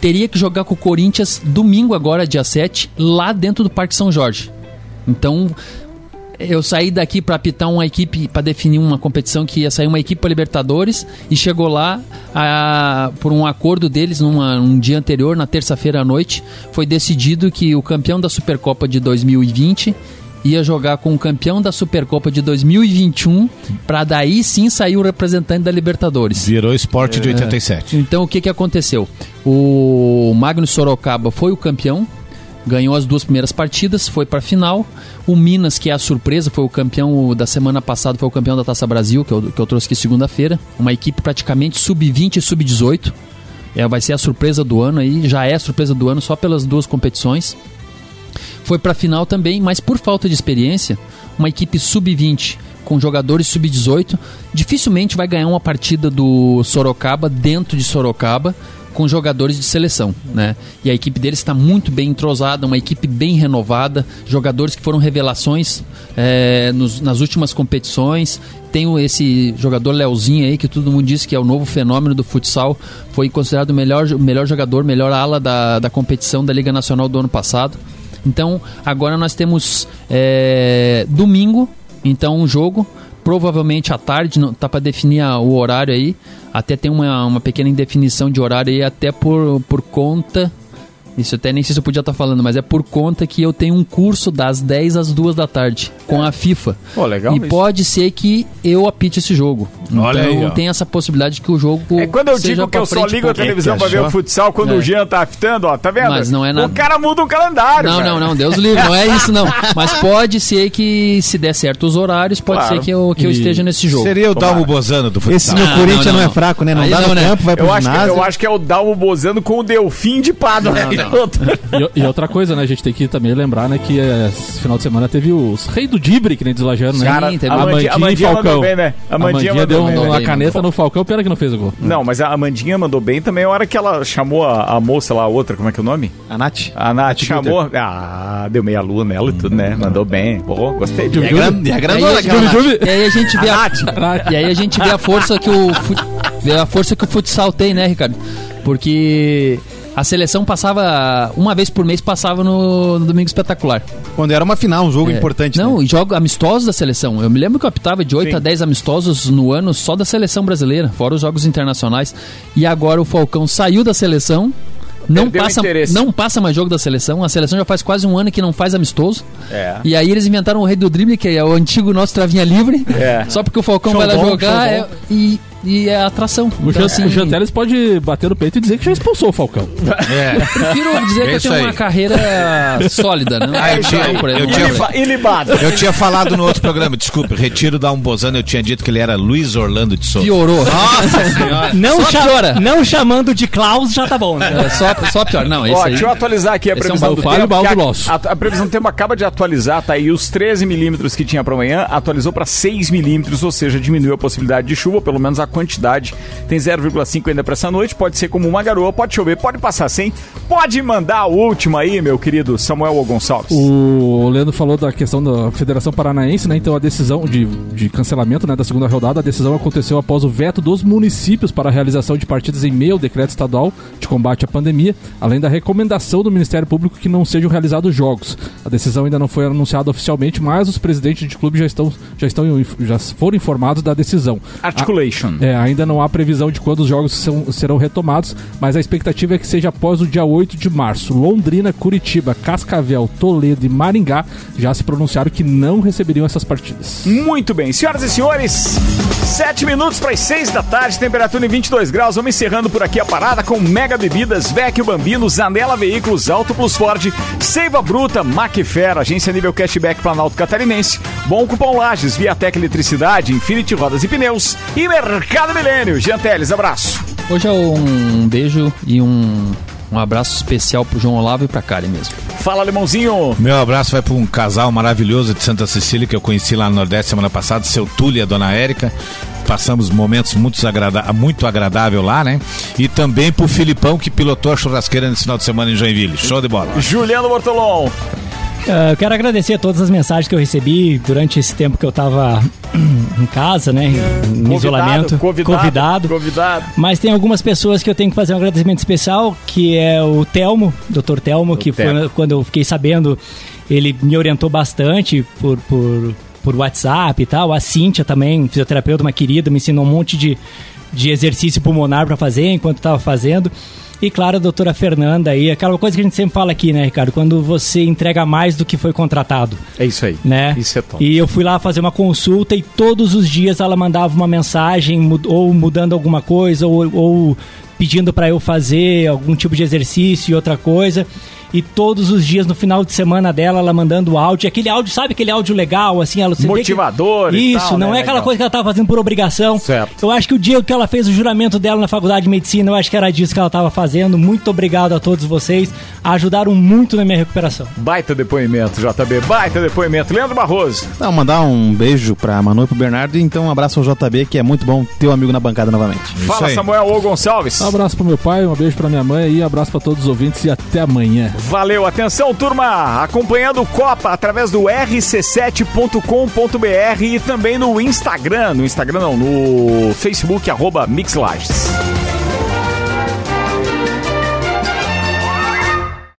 [SPEAKER 5] teria que jogar com o Corinthians domingo, agora, dia 7, lá dentro do Parque São Jorge. Então, eu saí daqui para apitar uma equipe, para definir uma competição que ia sair uma equipe para Libertadores e chegou lá a- por um acordo deles numa, um dia anterior, na terça-feira à noite, foi decidido que o campeão da Supercopa de 2020 ia jogar com o campeão da Supercopa de 2021 para daí sim sair o representante da Libertadores.
[SPEAKER 2] Virou esporte de
[SPEAKER 5] É.
[SPEAKER 2] 87.
[SPEAKER 5] Então o que, que aconteceu? O Magno Sorocaba foi o campeão, ganhou as duas primeiras partidas, foi para a final. O Minas, que é a surpresa, foi o campeão da semana passada, foi o campeão da Taça Brasil, que eu, que eu trouxe aqui segunda-feira. Uma equipe praticamente sub-20 e sub-18. É, vai ser a surpresa do ano aí, já é a surpresa do ano só pelas duas competições. Foi para a final também, mas por falta de experiência, uma equipe sub-20 com jogadores sub-18 dificilmente vai ganhar uma partida do Sorocaba dentro de Sorocaba com jogadores de seleção, né? E a equipe deles está muito bem entrosada, uma equipe bem renovada, jogadores que foram revelações é, nos- nas últimas competições. Tem esse jogador Leozinho aí que todo mundo diz que é o novo fenômeno do futsal, foi considerado o melhor, melhor jogador, melhor ala da, da competição da Liga Nacional do ano passado. Então, agora nós temos é, domingo, então um jogo, provavelmente à tarde, não tá para definir a- o horário aí. Até tem uma, uma pequena indefinição de horário aí, até por, por conta. Isso até nem sei se eu podia estar falando, mas é por conta que eu tenho um curso das 10 às 2 da tarde com a FIFA.
[SPEAKER 1] Pô, legal
[SPEAKER 5] E
[SPEAKER 1] isso.
[SPEAKER 5] pode ser que eu apite esse jogo.
[SPEAKER 1] Olha
[SPEAKER 5] então
[SPEAKER 1] aí,
[SPEAKER 5] tem essa possibilidade que o jogo.
[SPEAKER 1] É quando eu
[SPEAKER 5] seja
[SPEAKER 1] digo que eu só ligo a televisão pra ver o futsal quando
[SPEAKER 5] É.
[SPEAKER 1] o Jean tá aftando, ó, tá vendo?
[SPEAKER 5] Mas não é nada-
[SPEAKER 1] O cara muda um calendário.
[SPEAKER 5] Não,
[SPEAKER 1] velho.
[SPEAKER 5] não, não, Deus livre, não é isso não. Mas pode ser que se der certo os horários, pode
[SPEAKER 1] Claro.
[SPEAKER 5] ser que eu, que eu esteja nesse jogo.
[SPEAKER 2] Seria o Dalmo Bozano do futsal.
[SPEAKER 20] Esse meu Corinthians não, é fraco, né? Não
[SPEAKER 5] Aí
[SPEAKER 20] dá
[SPEAKER 5] não,
[SPEAKER 20] no
[SPEAKER 5] né?
[SPEAKER 20] campo, vai pro
[SPEAKER 1] Eu acho, que, eu acho que é o Dalmo Bozano com o Delfim de Pádua.
[SPEAKER 4] E, e outra coisa, né? A gente tem que também lembrar, né? Que é, esse final de semana teve os Rei do Dibre, que nem diz o Lajano, né?
[SPEAKER 1] Cara, a Amandinha- a Amandinha mandou bem, né? A
[SPEAKER 4] A
[SPEAKER 1] Amandinha
[SPEAKER 4] Amandinha,
[SPEAKER 1] mandou
[SPEAKER 4] deu
[SPEAKER 1] bem,
[SPEAKER 4] uma
[SPEAKER 1] né?
[SPEAKER 4] caneta no Falcão, pena que não fez o gol.
[SPEAKER 1] Não, mas a Amandinha mandou bem também a hora que ela chamou a, a moça lá, a outra, como é que é o nome?
[SPEAKER 20] A Nath.
[SPEAKER 1] A Nath chamou. Ah, deu meia lua nela e tudo, né? Mandou bem. Pô, gostei de
[SPEAKER 20] E a e a grandona
[SPEAKER 5] E aí, e a gente vê
[SPEAKER 1] A
[SPEAKER 5] a, e aí a gente vê a força que o a força que o futsal tem, né, Ricardo? Porque a seleção passava uma vez por mês passava no, no domingo espetacular.
[SPEAKER 20] Quando era uma final, um jogo
[SPEAKER 5] É.
[SPEAKER 20] importante.
[SPEAKER 5] Não,
[SPEAKER 20] né?
[SPEAKER 5] e jogo amistosos da seleção. Eu me lembro que eu optava de 8
[SPEAKER 1] Sim.
[SPEAKER 5] a 10 amistosos no ano só da seleção brasileira, fora os jogos internacionais. E agora o Falcão saiu da seleção. Não
[SPEAKER 1] Perdeu
[SPEAKER 5] passa, não passa mais jogo da seleção. A seleção já faz quase um ano que não faz amistoso.
[SPEAKER 1] É.
[SPEAKER 5] E aí eles inventaram o rei do drible, que é o antigo nosso travinha livre.
[SPEAKER 1] É.
[SPEAKER 5] Só porque o Falcão
[SPEAKER 4] Show
[SPEAKER 5] vai lá
[SPEAKER 4] bom,
[SPEAKER 5] jogar é- e, e é atração.
[SPEAKER 4] O,
[SPEAKER 5] Então,
[SPEAKER 4] o Janteles pode bater no peito e dizer que já expulsou o Falcão.
[SPEAKER 2] É.
[SPEAKER 5] Prefiro dizer
[SPEAKER 2] É
[SPEAKER 5] que eu tenho
[SPEAKER 2] aí.
[SPEAKER 5] uma carreira sólida, né?
[SPEAKER 2] Ah, eu tinha-
[SPEAKER 5] Por
[SPEAKER 2] eu tinha-. Eu tinha falado no outro programa, desculpe, retiro da Umbozano, eu tinha dito que ele era Luiz Orlando de Souza.
[SPEAKER 5] Piorou.
[SPEAKER 2] Nossa senhora.
[SPEAKER 3] Não,
[SPEAKER 5] Só
[SPEAKER 3] cha-
[SPEAKER 5] piora.
[SPEAKER 3] não chamando de Klaus já tá bom, né?
[SPEAKER 5] É, só, só pior. Não, esse
[SPEAKER 1] Ó,
[SPEAKER 5] aí.
[SPEAKER 1] deixa eu atualizar aqui a
[SPEAKER 5] Esse é um
[SPEAKER 1] previsão do tempo.
[SPEAKER 4] baldo
[SPEAKER 1] que a-
[SPEAKER 4] nosso.
[SPEAKER 1] A, a previsão do tempo acaba de atualizar, tá aí os 13 milímetros que tinha para amanhã, atualizou para 6 milímetros, ou seja, diminuiu a possibilidade de chuva, pelo menos a quantidade. Tem 0,5 ainda para essa noite, pode ser como uma garoa, pode chover, pode passar sem. Pode mandar a última aí, meu querido Samuel Gonçalves.
[SPEAKER 4] O Leandro falou da questão da Federação Paranaense, né? Então a decisão de, de cancelamento né, da segunda rodada, a decisão aconteceu após o veto dos municípios para a realização de partidas em meio ao decreto estadual de combate à pandemia, além da recomendação do Ministério Público que não sejam realizados jogos. A decisão ainda não foi anunciada oficialmente, mas os presidentes de clube já estão já estão já foram informados da decisão.
[SPEAKER 1] Articulation.
[SPEAKER 4] É, ainda não há previsão de quando os jogos são- serão retomados, mas a expectativa é que seja após o dia 8 de março. Londrina, Curitiba, Cascavel, Toledo e Maringá já se pronunciaram que não receberiam essas partidas.
[SPEAKER 1] Muito bem, senhoras e senhores, 7 minutos para as 6 da tarde, temperatura em 22 graus. Vamos encerrando por aqui a parada com Mega Bebidas, Vecchio Bambino, Zanela Veículos, Auto Plus Ford, Seiva Bruta, Macfer, Agência Nível Cashback Planalto Catarinense, Bom Cupom Lages, Viatec Eletricidade, Infinity Rodas e Pneus e Mercado Milênio. Jean Teles, abraço.
[SPEAKER 5] Hoje é um beijo e um, um abraço especial pro João Olavo e pra Karen mesmo.
[SPEAKER 1] Fala, Lemãozinho.
[SPEAKER 2] Meu abraço vai para um casal maravilhoso de Santa Cecília que eu conheci lá no Nordeste semana passada, seu Túlio e a dona Érica. Passamos momentos muito, agrada muito agradável lá, né? E também pro Filipão que pilotou a churrasqueira nesse final de semana em Joinville. Show de bola.
[SPEAKER 1] Juliano Bortolom.
[SPEAKER 3] Ah, eu quero agradecer a todas as mensagens que eu recebi durante esse tempo que eu tava em casa, né? Em isolamento.
[SPEAKER 1] Convidado,
[SPEAKER 3] convidado.
[SPEAKER 1] Convidado.
[SPEAKER 3] Mas tem algumas pessoas que eu tenho que fazer um agradecimento especial, que é o Telmo, Dr. Telmo, que foi
[SPEAKER 1] Telmo.
[SPEAKER 3] quando eu fiquei sabendo, ele me orientou bastante por, por, por WhatsApp e tal. A Cíntia também, fisioterapeuta, uma querida, me ensinou um monte de, de exercício pulmonar para fazer enquanto estava fazendo. E claro, a doutora Fernanda aí, aquela coisa que a gente sempre fala aqui, né, Ricardo? Quando você entrega mais do que foi contratado
[SPEAKER 1] É isso aí.
[SPEAKER 3] né?
[SPEAKER 1] Isso é top.
[SPEAKER 3] E eu fui lá fazer uma consulta e todos os dias ela mandava uma mensagem ou mudando alguma coisa ou, ou pedindo para eu fazer algum tipo de exercício e outra coisa. E todos os dias no final de semana dela ela mandando áudio, aquele áudio, sabe aquele áudio legal assim, ela que-
[SPEAKER 1] Motivador e
[SPEAKER 3] Isso,
[SPEAKER 1] tal,
[SPEAKER 3] não
[SPEAKER 1] né?
[SPEAKER 3] é aquela
[SPEAKER 1] Legal.
[SPEAKER 3] coisa que ela tava fazendo por obrigação.
[SPEAKER 1] Certo.
[SPEAKER 3] Eu acho que o dia que ela fez o juramento dela na faculdade de medicina, eu acho que era disso que ela tava fazendo. Muito obrigado a todos vocês, ajudaram muito na minha recuperação.
[SPEAKER 1] Baita depoimento, JB. Baita depoimento. Leandro Barroso.
[SPEAKER 20] Não, mandar um beijo pra Manu e pro Bernardo e então um abraço ao JB, que é muito bom ter um amigo na bancada novamente.
[SPEAKER 1] Fala, Samuel Ô Gonçalves.
[SPEAKER 4] Um abraço pro meu pai, um beijo pra minha mãe e um abraço pra todos os ouvintes e até amanhã.
[SPEAKER 1] Valeu, atenção turma, acompanhando Copa através do rc7.com.br e também no Instagram, no Instagram não, no Facebook, arroba Mixlages.